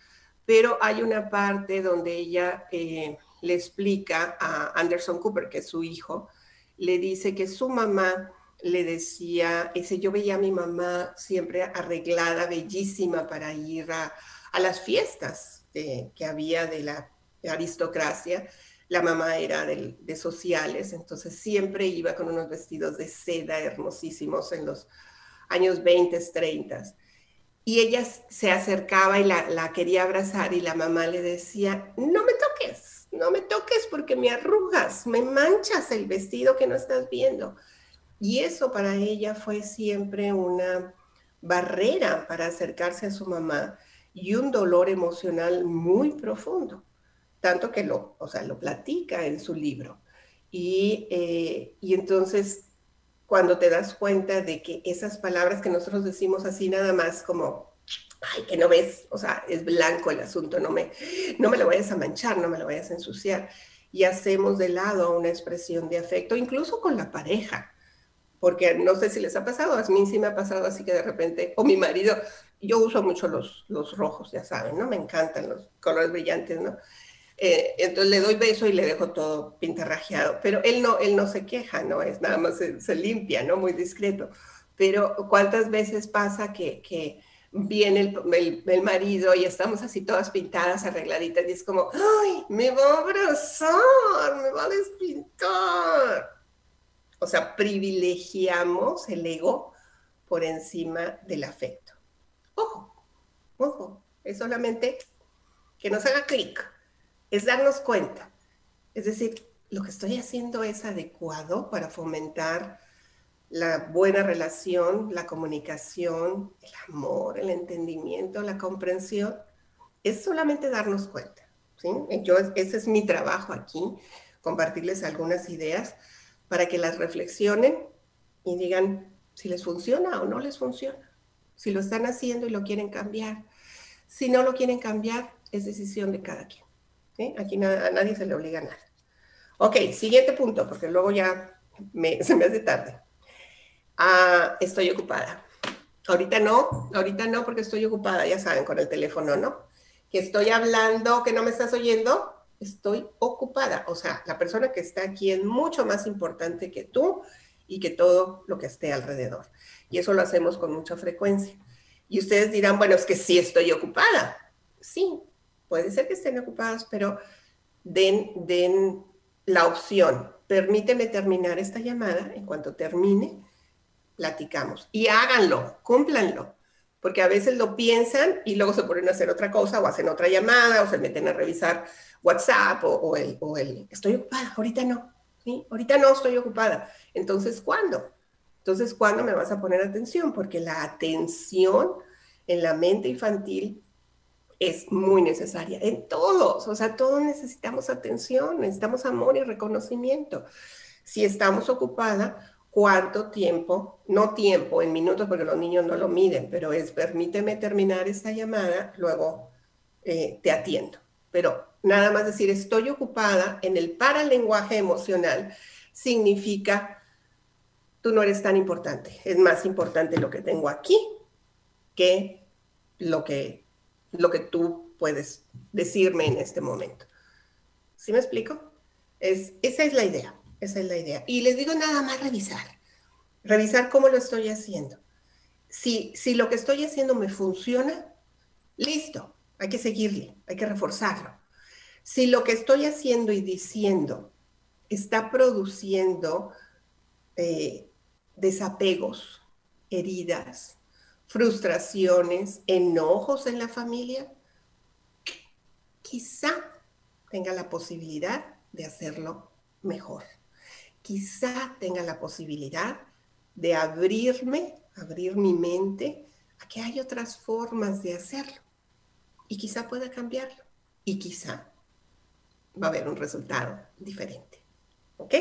pero hay una parte donde ella le explica a Anderson Cooper, que es su hijo, le dice que su mamá le decía, ese yo veía a mi mamá siempre arreglada, bellísima para ir a, las fiestas que había de la aristocracia. La mamá era de, sociales, entonces siempre iba con unos vestidos de seda hermosísimos en los años 20, 30. Y ella se acercaba y la, quería abrazar y la mamá le decía, no me toques, no me toques porque me arrugas, me manchas el vestido que no estás viendo. Y eso para ella fue siempre una barrera para acercarse a su mamá y un dolor emocional muy profundo, tanto que lo, o sea, lo platica en su libro. Y, eh, y entonces, cuando te das cuenta de que esas palabras que nosotros decimos así nada más como ay, que no ves, o sea, es blanco el asunto, no me, no me lo vayas a manchar, no me lo vayas a ensuciar. Y hacemos de lado una expresión de afecto, incluso con la pareja, porque no sé si les ha pasado, a mí sí me ha pasado así que de repente, o mi marido, yo uso mucho los, los rojos, ya saben, ¿no? Me encantan los colores brillantes, ¿no? Eh, entonces le doy beso y le dejo todo pintarrajeado, pero él no, él no se queja, ¿no? Es nada más se, limpia, ¿no? Muy discreto. Pero ¿cuántas veces pasa que, viene el, marido y estamos así todas pintadas, arregladitas, y es como, ¡ay, me va a abrazar, me va a despintar! O sea, privilegiamos el ego por encima del afecto. Ojo, ojo, es solamente que nos haga clic, es darnos cuenta. Es decir, lo que estoy haciendo es adecuado para fomentar la buena relación, la comunicación, el amor, el entendimiento, la comprensión, es solamente darnos cuenta. ¿sí? Yo, ese es mi trabajo aquí, compartirles algunas ideas para que las reflexionen y digan si les funciona o no les funciona, si lo están haciendo y lo quieren cambiar. Si no lo quieren cambiar, es decisión de cada quien. Aquí a nadie se le obliga a nada. Ok, siguiente punto, porque luego ya se me hace tarde. Ah, estoy ocupada. Ahorita no, ahorita no porque estoy ocupada, ya saben, con el teléfono, ¿no? Que estoy hablando, que no me estás oyendo, estoy ocupada. O sea, la persona que está aquí es mucho más importante que tú y que todo lo que esté alrededor. Y eso lo hacemos con mucha frecuencia. Y ustedes dirán, bueno, es que sí estoy ocupada. Sí, puede ser que estén ocupadas, pero den, den la opción permíteme terminar esta llamada, en cuanto termine, platicamos. Y háganlo, cúmplanlo, porque a veces lo piensan y luego se ponen a hacer otra cosa o hacen otra llamada o se meten a revisar WhatsApp o, el, o el, estoy ocupada, ahorita no, ¿sí? ahorita no estoy ocupada. Entonces, ¿cuándo? Entonces, ¿cuándo me vas a poner atención? Porque la atención en la mente infantil es muy necesaria en todos, o sea, todos necesitamos atención, necesitamos amor y reconocimiento. Si estamos ocupada, ¿cuánto tiempo? No tiempo en minutos, porque los niños no lo miden, pero es permíteme terminar esta llamada, luego eh, te atiendo. Pero nada más decir estoy ocupada en el paralenguaje emocional significa tú no eres tan importante. Es más importante lo que tengo aquí que lo que, lo que tú puedes decirme en este momento. ¿Sí me explico? Es, esa es la idea, esa es la idea. Y les digo nada más revisar, revisar cómo lo estoy haciendo. Si, si lo que estoy haciendo me funciona, listo, hay que seguirle, hay que reforzarlo. Si lo que estoy haciendo y diciendo está produciendo eh, desapegos, heridas, frustraciones, enojos en la familia, quizá tenga la posibilidad de hacerlo mejor. Quizá tenga la posibilidad de abrirme, abrir mi mente a que hay otras formas de hacerlo. Y quizá pueda cambiarlo. Y quizá va a haber un resultado diferente. ¿Ok?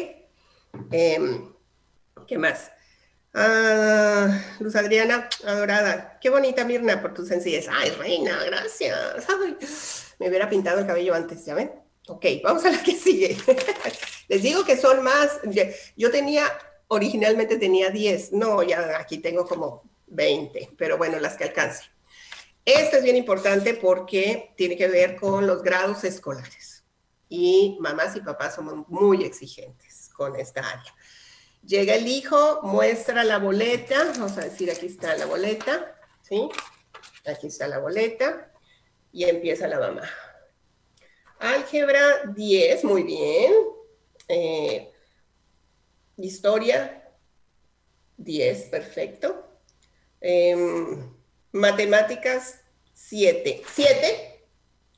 Em, ¿Qué más? Ah, Luz Adriana, adorada. Qué bonita, Mirna, por tu sencillez. Ay, reina, gracias. me hubiera pintado el cabello antes, ¿ya ven? Ok, vamos a la que sigue. Les digo que son más. Yo tenía, originalmente tenía 10. No, ya aquí tengo como 20, pero bueno, las que alcance. Esto es bien importante porque tiene que ver con los grados escolares. Y mamás y papás somos muy exigentes con esta área. Llega el hijo, muestra la boleta, vamos a decir, aquí está la boleta, ¿sí? Aquí está la boleta y empieza la mamá. Álgebra 10, muy bien. Eh, historia 10, perfecto. Em, matemáticas 7. 7,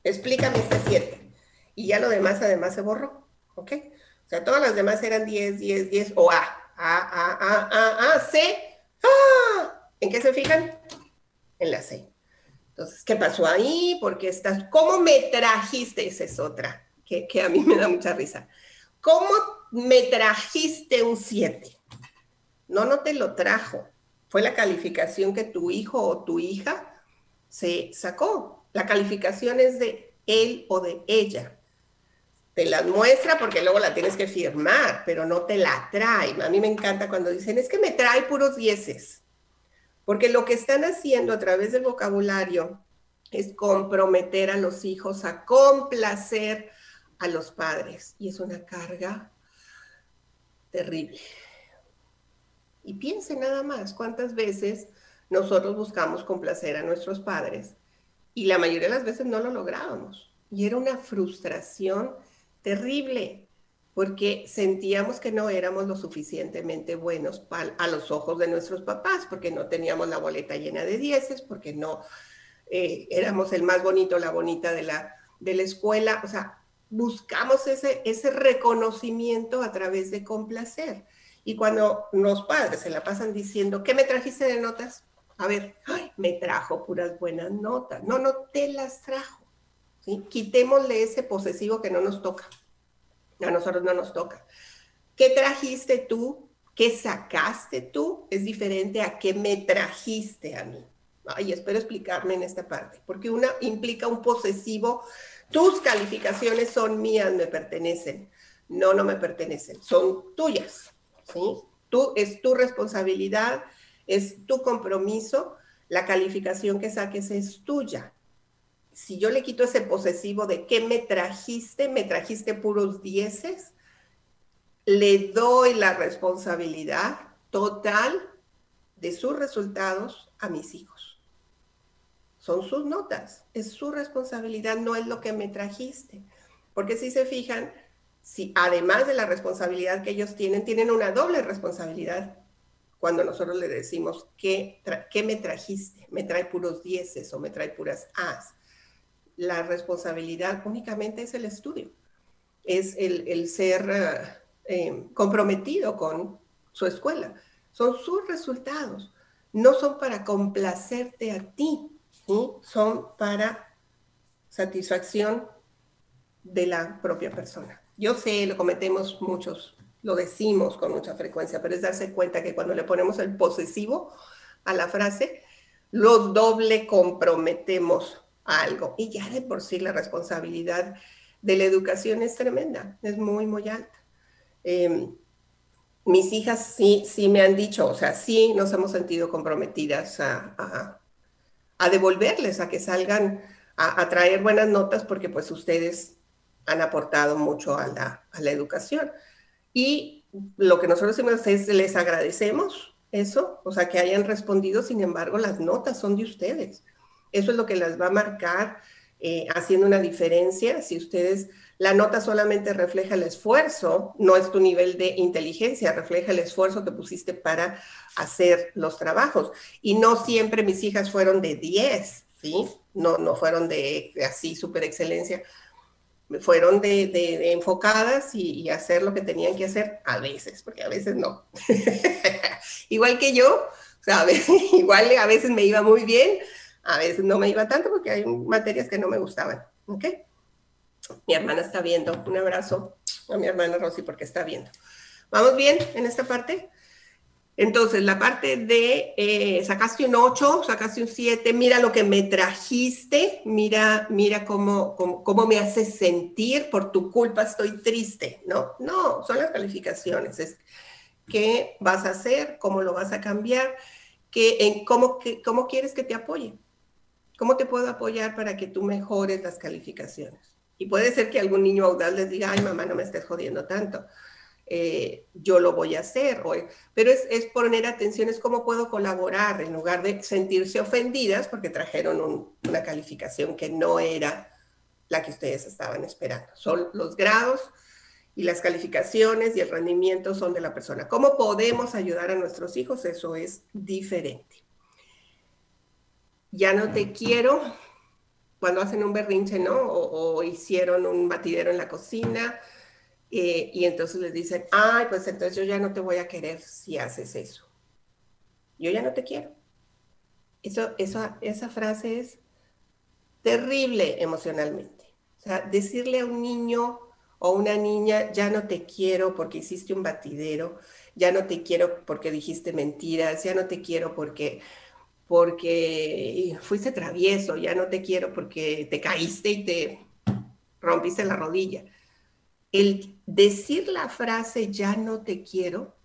explícame este 7. Y ya lo demás además se borró, ¿ok? O sea, todas las demás eran 10, 10, 10 o A. A, A, A, A, A, C. ¡Ah! ¿En qué se fijan? En la C. Entonces, ¿qué pasó ahí? Porque estás, ¿cómo me trajiste? Esa es otra, que, que a mí me da mucha risa. ¿Cómo me trajiste un 7? No, no te lo trajo. Fue la calificación que tu hijo o tu hija se sacó. La calificación es de él o de ella te la muestra porque luego la tienes que firmar, pero no te la trae. A mí me encanta cuando dicen, es que me trae puros dieces, porque lo que están haciendo a través del vocabulario es comprometer a los hijos a complacer a los padres, y es una carga terrible. Y piense nada más cuántas veces nosotros buscamos complacer a nuestros padres y la mayoría de las veces no lo lográbamos. Y era una frustración terrible, porque sentíamos que no éramos lo suficientemente buenos a los ojos de nuestros papás, porque no teníamos la boleta llena de dieces, porque no eh, éramos el más bonito, la bonita de la, de la escuela. O sea, buscamos ese, ese reconocimiento a través de complacer. Y cuando los padres se la pasan diciendo, ¿qué me trajiste de notas? A ver, me trajo puras buenas notas. No, no te las trajo. Quitémosle ese posesivo que no nos toca. A nosotros no nos toca. ¿Qué trajiste tú? ¿Qué sacaste tú? Es diferente a qué me trajiste a mí. Ay, espero explicarme en esta parte, porque una implica un posesivo. Tus calificaciones son mías, me pertenecen. No, no me pertenecen, son tuyas. ¿sí? Tú, es tu responsabilidad, es tu compromiso. La calificación que saques es tuya si yo le quito ese posesivo de qué me trajiste, me trajiste puros dieces, le doy la responsabilidad total de sus resultados a mis hijos. Son sus notas, es su responsabilidad, no es lo que me trajiste. Porque si se fijan, si además de la responsabilidad que ellos tienen, tienen una doble responsabilidad cuando nosotros le decimos, ¿qué, ¿qué me trajiste? ¿Me trae puros dieces o me trae puras as? La responsabilidad únicamente es el estudio, es el, ser eh, eh, comprometido con su escuela. Son sus resultados, no son para complacerte a ti, son para satisfacción de la propia persona. Yo sé, lo cometemos muchos, lo decimos con mucha frecuencia, pero es darse cuenta que cuando le ponemos el posesivo a la frase, los doble comprometemos algo. Y ya de por sí la responsabilidad de la educación es tremenda, es muy, muy alta. Em, mis hijas sí, sí me han dicho, o sea, sí nos hemos sentido comprometidas a, devolverles, a que salgan a, a, traer buenas notas, porque pues ustedes han aportado mucho a la, educación. Y lo que nosotros hacemos es les agradecemos eso, o sea, que hayan respondido, sin embargo, las notas son de ustedes. Eso es lo que las va a marcar eh, haciendo una diferencia. Si ustedes, la nota solamente refleja el esfuerzo, no es tu nivel de inteligencia, refleja el esfuerzo que pusiste para hacer los trabajos. Y no siempre mis hijas fueron de 10, ¿sí? No, no fueron de, así, super excelencia fueron de, enfocadas y, hacer lo que tenían que hacer a veces, porque a veces no. igual que yo, igual a veces me iba muy bien, a veces no me iba tanto porque hay materias que no me gustaban. ¿Ok? Mi hermana está viendo. Un abrazo a mi hermana Rosy porque está viendo. ¿Vamos bien en esta parte? Entonces, la parte de eh, sacaste un 8, sacaste un 7, mira lo que me trajiste, mira, mira cómo, cómo, me haces sentir, por tu culpa estoy triste. No, no, son las calificaciones. Es qué vas a hacer, cómo lo vas a cambiar, en cómo, que, cómo quieres que te apoye. ¿Cómo te puedo apoyar para que tú mejores las calificaciones? Y puede ser que algún niño audaz les diga, ay mamá, no me estés jodiendo tanto eh, yo lo voy a hacer. pero es, es, poner atención, es cómo puedo colaborar en lugar de sentirse ofendidas porque trajeron una calificación que no era la que ustedes estaban esperando. Son los grados y las calificaciones y el rendimiento son de la persona. ¿Cómo podemos ayudar a nuestros hijos? Eso es diferente. Ya no te quiero cuando hacen un berrinche, ¿no? o hicieron un batidero en la cocina, eh, y entonces les dicen, ay, pues entonces yo ya no te voy a querer si haces eso. Yo ya no te quiero. Eso, eso, esa frase es terrible emocionalmente. O sea, decirle a un niño o una niña, ya no te quiero porque hiciste un batidero, ya no te quiero porque dijiste mentiras, ya no te quiero porque, porque fuiste travieso, ya no te quiero porque te caíste y te rompiste la rodilla. El decir la frase ya no te quiero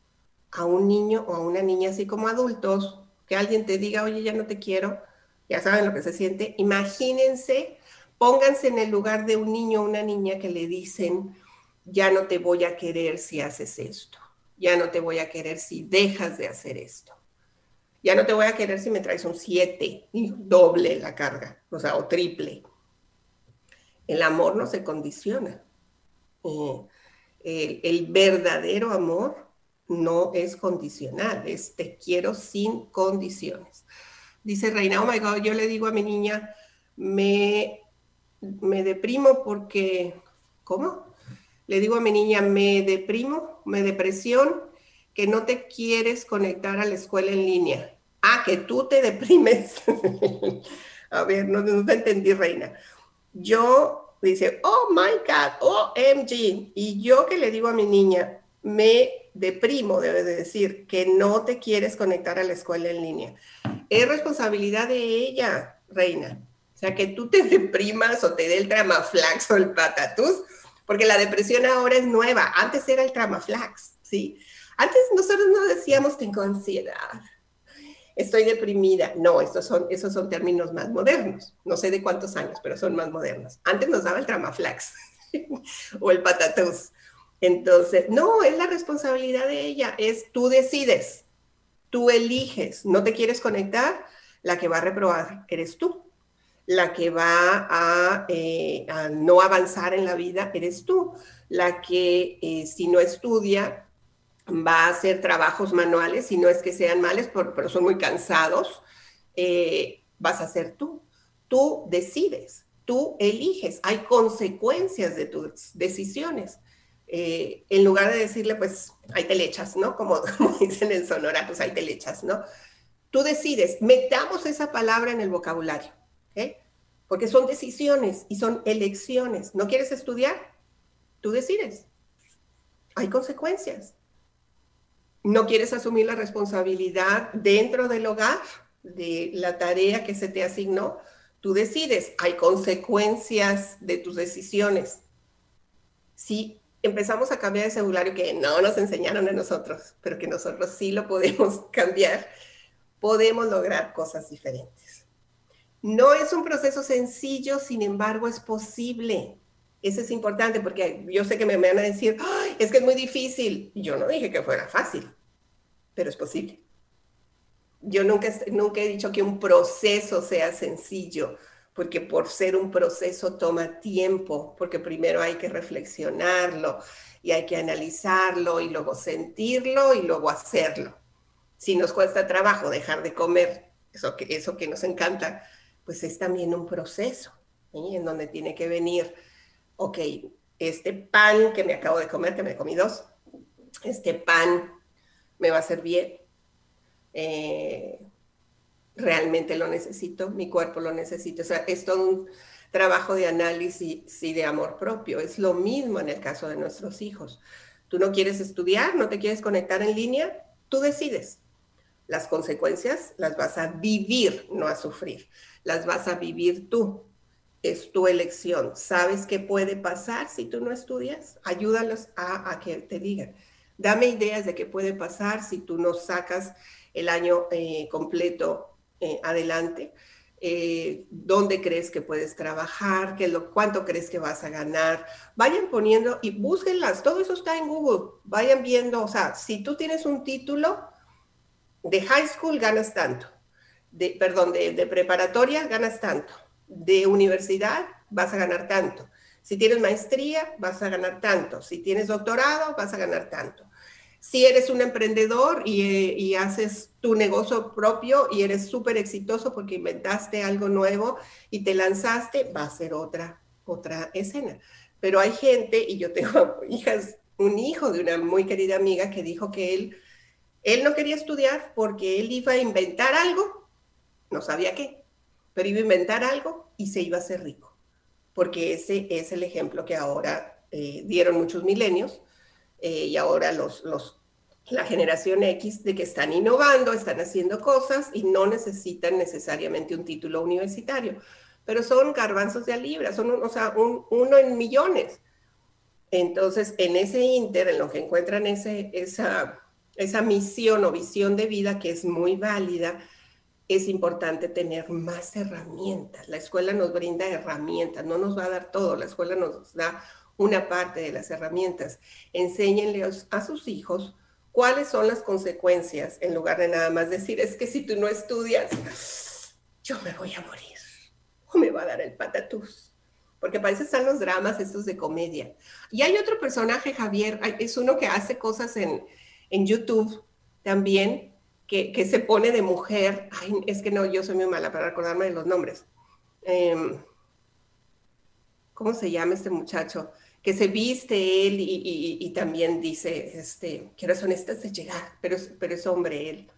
a un niño o a una niña, así como adultos, que alguien te diga, oye, ya no te quiero, ya saben lo que se siente, imagínense, pónganse en el lugar de un niño o una niña que le dicen, ya no te voy a querer si haces esto, ya no te voy a querer si dejas de hacer esto, ya no te voy a querer si me traes un 7 y doble la carga, o sea, o triple. El amor no se condiciona el, verdadero amor no es condicional, es te quiero sin condiciones. Dice Reina, oh my God, yo le digo a mi niña, me, me deprimo porque, ¿cómo? Le digo a mi niña, me deprimo, me depresión, que no te quieres conectar a la escuela en línea. Ah, que tú te deprimes. a ver, no, no te entendí, Reina. Yo dice, oh my God, OMG. Y yo que le digo a mi niña, me deprimo, debe de decir, que no te quieres conectar a la escuela en línea. Es responsabilidad de ella, reina. O sea, que tú te deprimas o te dé el tramaflax o el patatús, porque la depresión ahora es nueva. Antes era el tramaflax, ¿sí? Antes nosotros no decíamos tengo ansiedad estoy deprimida. No, estos son, esos son términos más modernos. No sé de cuántos años, pero son más modernos. Antes nos daba el tramaflax o el patatús. Entonces, no, es la responsabilidad de ella, es tú decides, tú eliges, no te quieres conectar, la que va a reprobar eres tú. La que va eh, a, no avanzar en la vida eres tú. La que eh, si no estudia va a hacer trabajos manuales, si no es que sean males, pero son muy cansados, eh, vas a ser tú. Tú decides, tú eliges, hay consecuencias de tus decisiones. Eh, en lugar de decirle, pues, ahí te ¿no? Como, dicen en Sonora, pues ahí te ¿no? Tú decides, metamos esa palabra en el vocabulario, ¿ok? Porque son decisiones y son elecciones. ¿No quieres estudiar? Tú decides. Hay consecuencias. ¿No quieres asumir la responsabilidad dentro del hogar de la tarea que se te asignó? Tú decides. Hay consecuencias de tus decisiones. Si empezamos a cambiar el vocabulario que no nos enseñaron a nosotros, pero que nosotros sí lo podemos cambiar, podemos lograr cosas diferentes. No es un proceso sencillo, sin embargo, es posible. Eso es importante porque yo sé que me van a decir, es que es muy difícil. Yo no dije que fuera fácil, pero es posible. Yo nunca, nunca he dicho que un proceso sea sencillo porque por ser un proceso toma tiempo, porque primero hay que reflexionarlo y hay que analizarlo y luego sentirlo y luego hacerlo. Si nos cuesta trabajo dejar de comer eso que, eso que nos encanta, pues es también un proceso en donde tiene que venir, ok, este pan que me acabo de comer, que me comí dos, este pan me va a bien. Eh, realmente lo necesito, mi cuerpo lo necesita. O sea, es todo un trabajo de análisis y de amor propio. Es lo mismo en el caso de nuestros hijos. Tú no quieres estudiar, no te quieres conectar en línea, tú decides. Las consecuencias las vas a vivir, no a sufrir. Las vas a vivir tú. Es tu elección. ¿Sabes qué puede pasar si tú no estudias? Ayúdalos a, que te digan. Dame ideas de qué puede pasar si tú no sacas el año eh, completo eh, adelante, eh, dónde crees que puedes trabajar, qué lo, cuánto crees que vas a ganar. Vayan poniendo y búsquenlas, todo eso está en Google. Vayan viendo, o sea, si tú tienes un título de high school, ganas tanto. De, perdón, de preparatoria, ganas tanto. De universidad, vas a ganar tanto. Si tienes maestría, vas a ganar tanto. Si tienes doctorado, vas a ganar tanto si eres un emprendedor y, haces tu negocio propio y eres súper exitoso porque inventaste algo nuevo y te lanzaste, va a ser otra, otra escena. Pero hay gente, y yo tengo hijas, un hijo de una muy querida amiga que dijo que él, él no quería estudiar porque él iba a inventar algo, no sabía qué, pero iba a inventar algo y se iba a hacer rico. Porque ese es el ejemplo que ahora eh, dieron muchos milenios eh, y ahora los, los, la generación X de que están innovando, están haciendo cosas y no necesitan necesariamente un título universitario, pero son garbanzos de a libra, son o sea, un, uno en millones. Entonces, en ese inter, en lo que encuentran ese, esa, esa misión o visión de vida que es muy válida, es importante tener más herramientas. La escuela nos brinda herramientas, no nos va a dar todo, la escuela nos da una parte de las herramientas. Enséñenle a sus hijos cuáles son las consecuencias en lugar de nada más decir, es que si tú no estudias, yo me voy a morir o me va a dar el patatús. Porque para eso están los dramas estos de comedia. Y hay otro personaje, Javier, es uno que hace cosas en, en YouTube también, que, que, se pone de mujer. Ay, es que no, yo soy muy mala para recordarme de los nombres. Em, ¿Cómo se llama este muchacho? que se viste él y, también dice, este, quiero son estas de llegar, pero, pero es hombre él.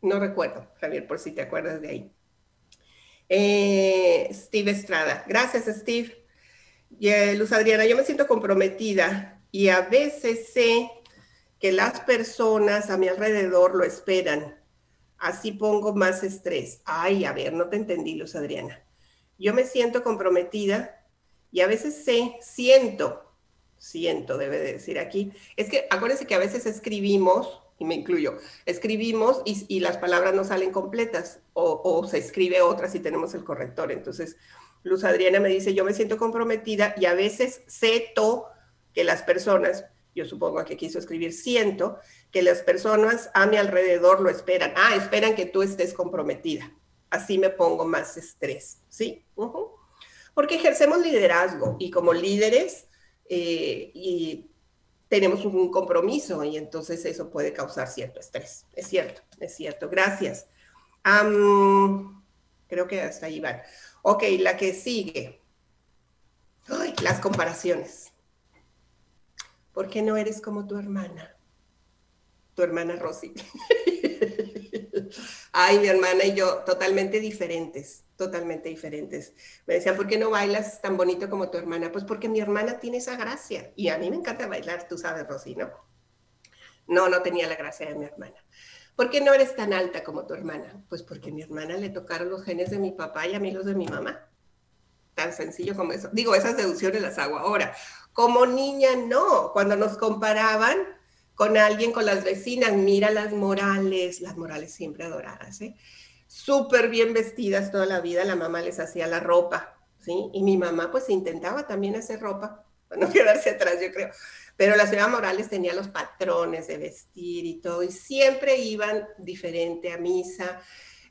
no recuerdo, Javier, por si te acuerdas de ahí. Eh, Steve Estrada, gracias Steve. Eh, Luz Adriana, yo me siento comprometida y a veces sé que las personas a mi alrededor lo esperan. Así pongo más estrés. Ay, a ver, no te entendí, Luz Adriana. Yo me siento comprometida y a veces sé, siento, siento, debe de decir aquí. Es que acuérdense que a veces escribimos, y me incluyo, escribimos y, las palabras no salen completas o, se escribe otra si tenemos el corrector. Entonces, Luz Adriana me dice, yo me siento comprometida y a veces siento que las personas, yo supongo que quiso escribir siento, que las personas a mi alrededor lo esperan. Ah, esperan que tú estés comprometida. así me pongo más estrés, ¿sí? Porque ejercemos liderazgo y como líderes eh, y tenemos un compromiso y entonces eso puede causar cierto estrés. Es cierto, es cierto. Gracias. creo que hasta ahí van. Ok, la que sigue. las comparaciones. ¿Por qué no eres como tu hermana? Tu hermana Rosy. Ay, mi hermana y yo, totalmente diferentes, totalmente diferentes. Me decían, ¿por qué no bailas tan bonito como tu hermana? Pues porque mi hermana tiene esa gracia. Y a mí me encanta bailar, tú sabes, Rosy, ¿no? No, no tenía la gracia de mi hermana. ¿Por qué no eres tan alta como tu hermana? Pues porque a mi hermana le tocaron los genes de mi papá y a mí los de mi mamá. Tan sencillo como eso. Digo, esas deducciones las hago ahora. Como niña, no. Cuando nos comparaban, con alguien, con las vecinas, mira las Morales, las Morales siempre adoradas, ¿eh? Súper bien vestidas toda la vida, la mamá les hacía la ropa, ¿sí? Y mi mamá pues intentaba también hacer ropa, para no quedarse atrás, yo creo. Pero la señora Morales tenía los patrones de vestir y todo, y siempre iban diferente a misa,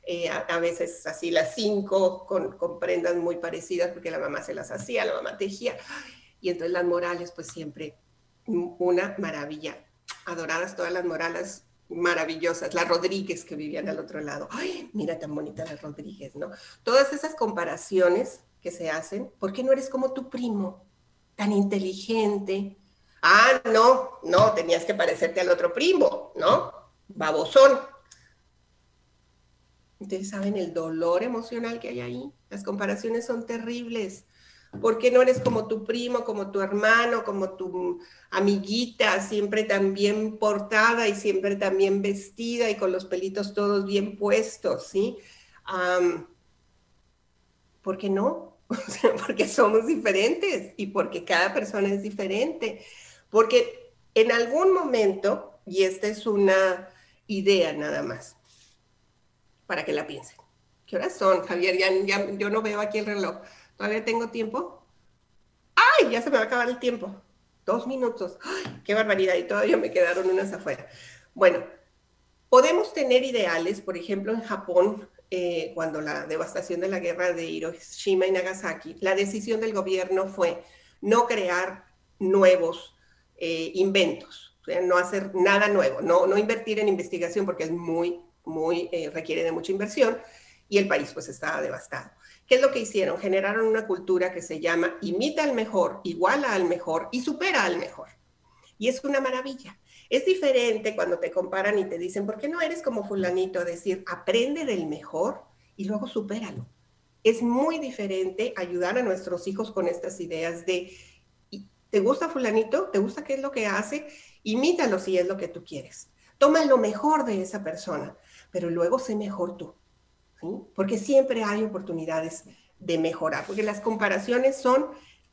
eh, a, veces así las cinco, con, prendas muy parecidas, porque la mamá se las hacía, la mamá tejía. Y entonces las Morales pues siempre una maravilla adoradas todas las Morales maravillosas, las Rodríguez que vivían al otro lado. Ay, mira tan bonita las Rodríguez, ¿no? Todas esas comparaciones que se hacen, ¿por qué no eres como tu primo? Tan inteligente. Ah, no, no, tenías que parecerte al otro primo, ¿no? Babosón. Ustedes saben el dolor emocional que hay ahí. Las comparaciones son terribles. ¿Por qué no eres como tu primo, como tu hermano, como tu amiguita, siempre tan bien portada y siempre tan bien vestida y con los pelitos todos bien puestos, ¿sí? ¿Por qué no? porque somos diferentes y porque cada persona es diferente. Porque en algún momento, y esta es una idea nada más, para que la piensen. ¿Qué horas son, Javier? Ya, yo no veo aquí el reloj. ¿Todavía tengo tiempo? ¡Ay! Ya se me va a acabar el tiempo. Dos minutos. ¡Qué barbaridad! Y todavía me quedaron unas afuera. Bueno, podemos tener ideales, por ejemplo, en Japón, eh, cuando la devastación de la guerra de Hiroshima y Nagasaki, la decisión del gobierno fue no crear nuevos eh, inventos, o sea, no hacer nada nuevo, no, no invertir en investigación porque es muy, muy, eh, requiere de mucha inversión y el país pues estaba devastado. ¿Qué es lo que hicieron? Generaron una cultura que se llama imita al mejor, iguala al mejor y supera al mejor. Y es una maravilla. Es diferente cuando te comparan y te dicen, ¿por qué no eres como fulanito? Decir, aprende del mejor y luego supéralo. Es muy diferente ayudar a nuestros hijos con estas ideas de, ¿te gusta fulanito? ¿Te gusta qué es lo que hace? Imítalo si es lo que tú quieres. Toma lo mejor de esa persona, pero luego sé mejor tú porque siempre hay oportunidades de mejorar, porque las comparaciones son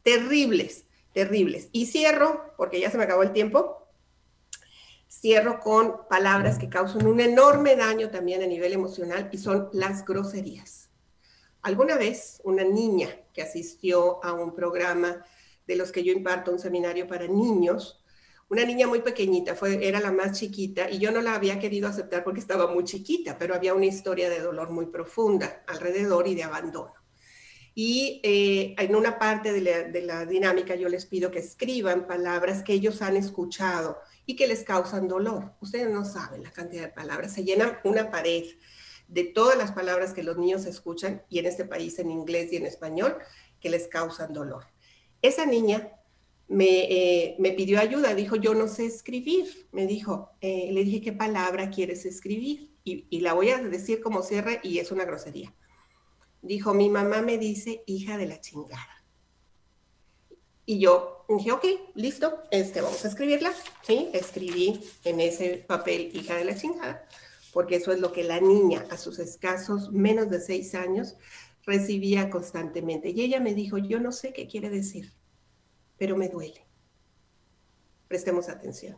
terribles, terribles. Y cierro, porque ya se me acabó el tiempo, cierro con palabras que causan un enorme daño también a nivel emocional y son las groserías. Alguna vez una niña que asistió a un programa de los que yo imparto, un seminario para niños, una niña muy pequeñita, fue, era la más chiquita y yo no la había querido aceptar porque estaba muy chiquita, pero había una historia de dolor muy profunda alrededor y de abandono. Y eh, en una parte de la, de la dinámica yo les pido que escriban palabras que ellos han escuchado y que les causan dolor. Ustedes no saben la cantidad de palabras, se llenan una pared de todas las palabras que los niños escuchan y en este país en inglés y en español que les causan dolor. Esa niña me, eh, pidió ayuda, dijo, yo no sé escribir, me dijo, eh, le dije, ¿qué palabra quieres escribir? Y, la voy a decir como cierre y es una grosería. Dijo, mi mamá me dice hija de la chingada. Y yo dije, ok, listo, este, vamos a escribirla. Sí, escribí en ese papel hija de la chingada, porque eso es lo que la niña a sus escasos menos de seis años recibía constantemente. Y ella me dijo, yo no sé qué quiere decir pero me duele. Prestemos atención.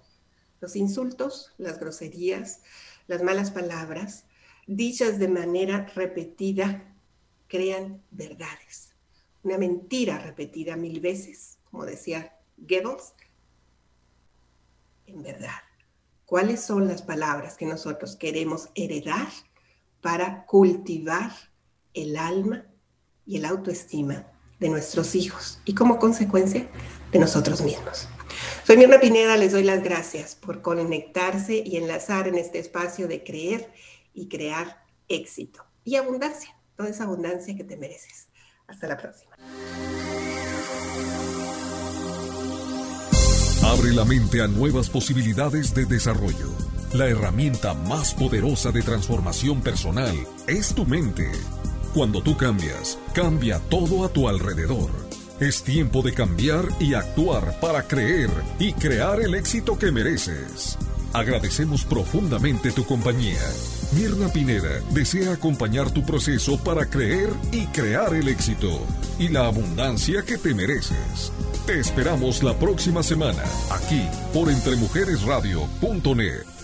Los insultos, las groserías, las malas palabras, dichas de manera repetida, crean verdades. Una mentira repetida mil veces, como decía Goebbels, en verdad. ¿Cuáles son las palabras que nosotros queremos heredar para cultivar el alma y el autoestima de nuestros hijos y como consecuencia de nosotros mismos. Soy Mirna Pineda, les doy las gracias por conectarse y enlazar en este espacio de creer y crear éxito y abundancia, toda esa abundancia que te mereces. Hasta la próxima. Abre la mente a nuevas posibilidades de desarrollo. La herramienta más poderosa de transformación personal es tu mente. Cuando tú cambias, cambia todo a tu alrededor. Es tiempo de cambiar y actuar para creer y crear el éxito que mereces. Agradecemos profundamente tu compañía. Mirna Pineda desea acompañar tu proceso para creer y crear el éxito y la abundancia que te mereces. Te esperamos la próxima semana, aquí por entremujeresradio.net.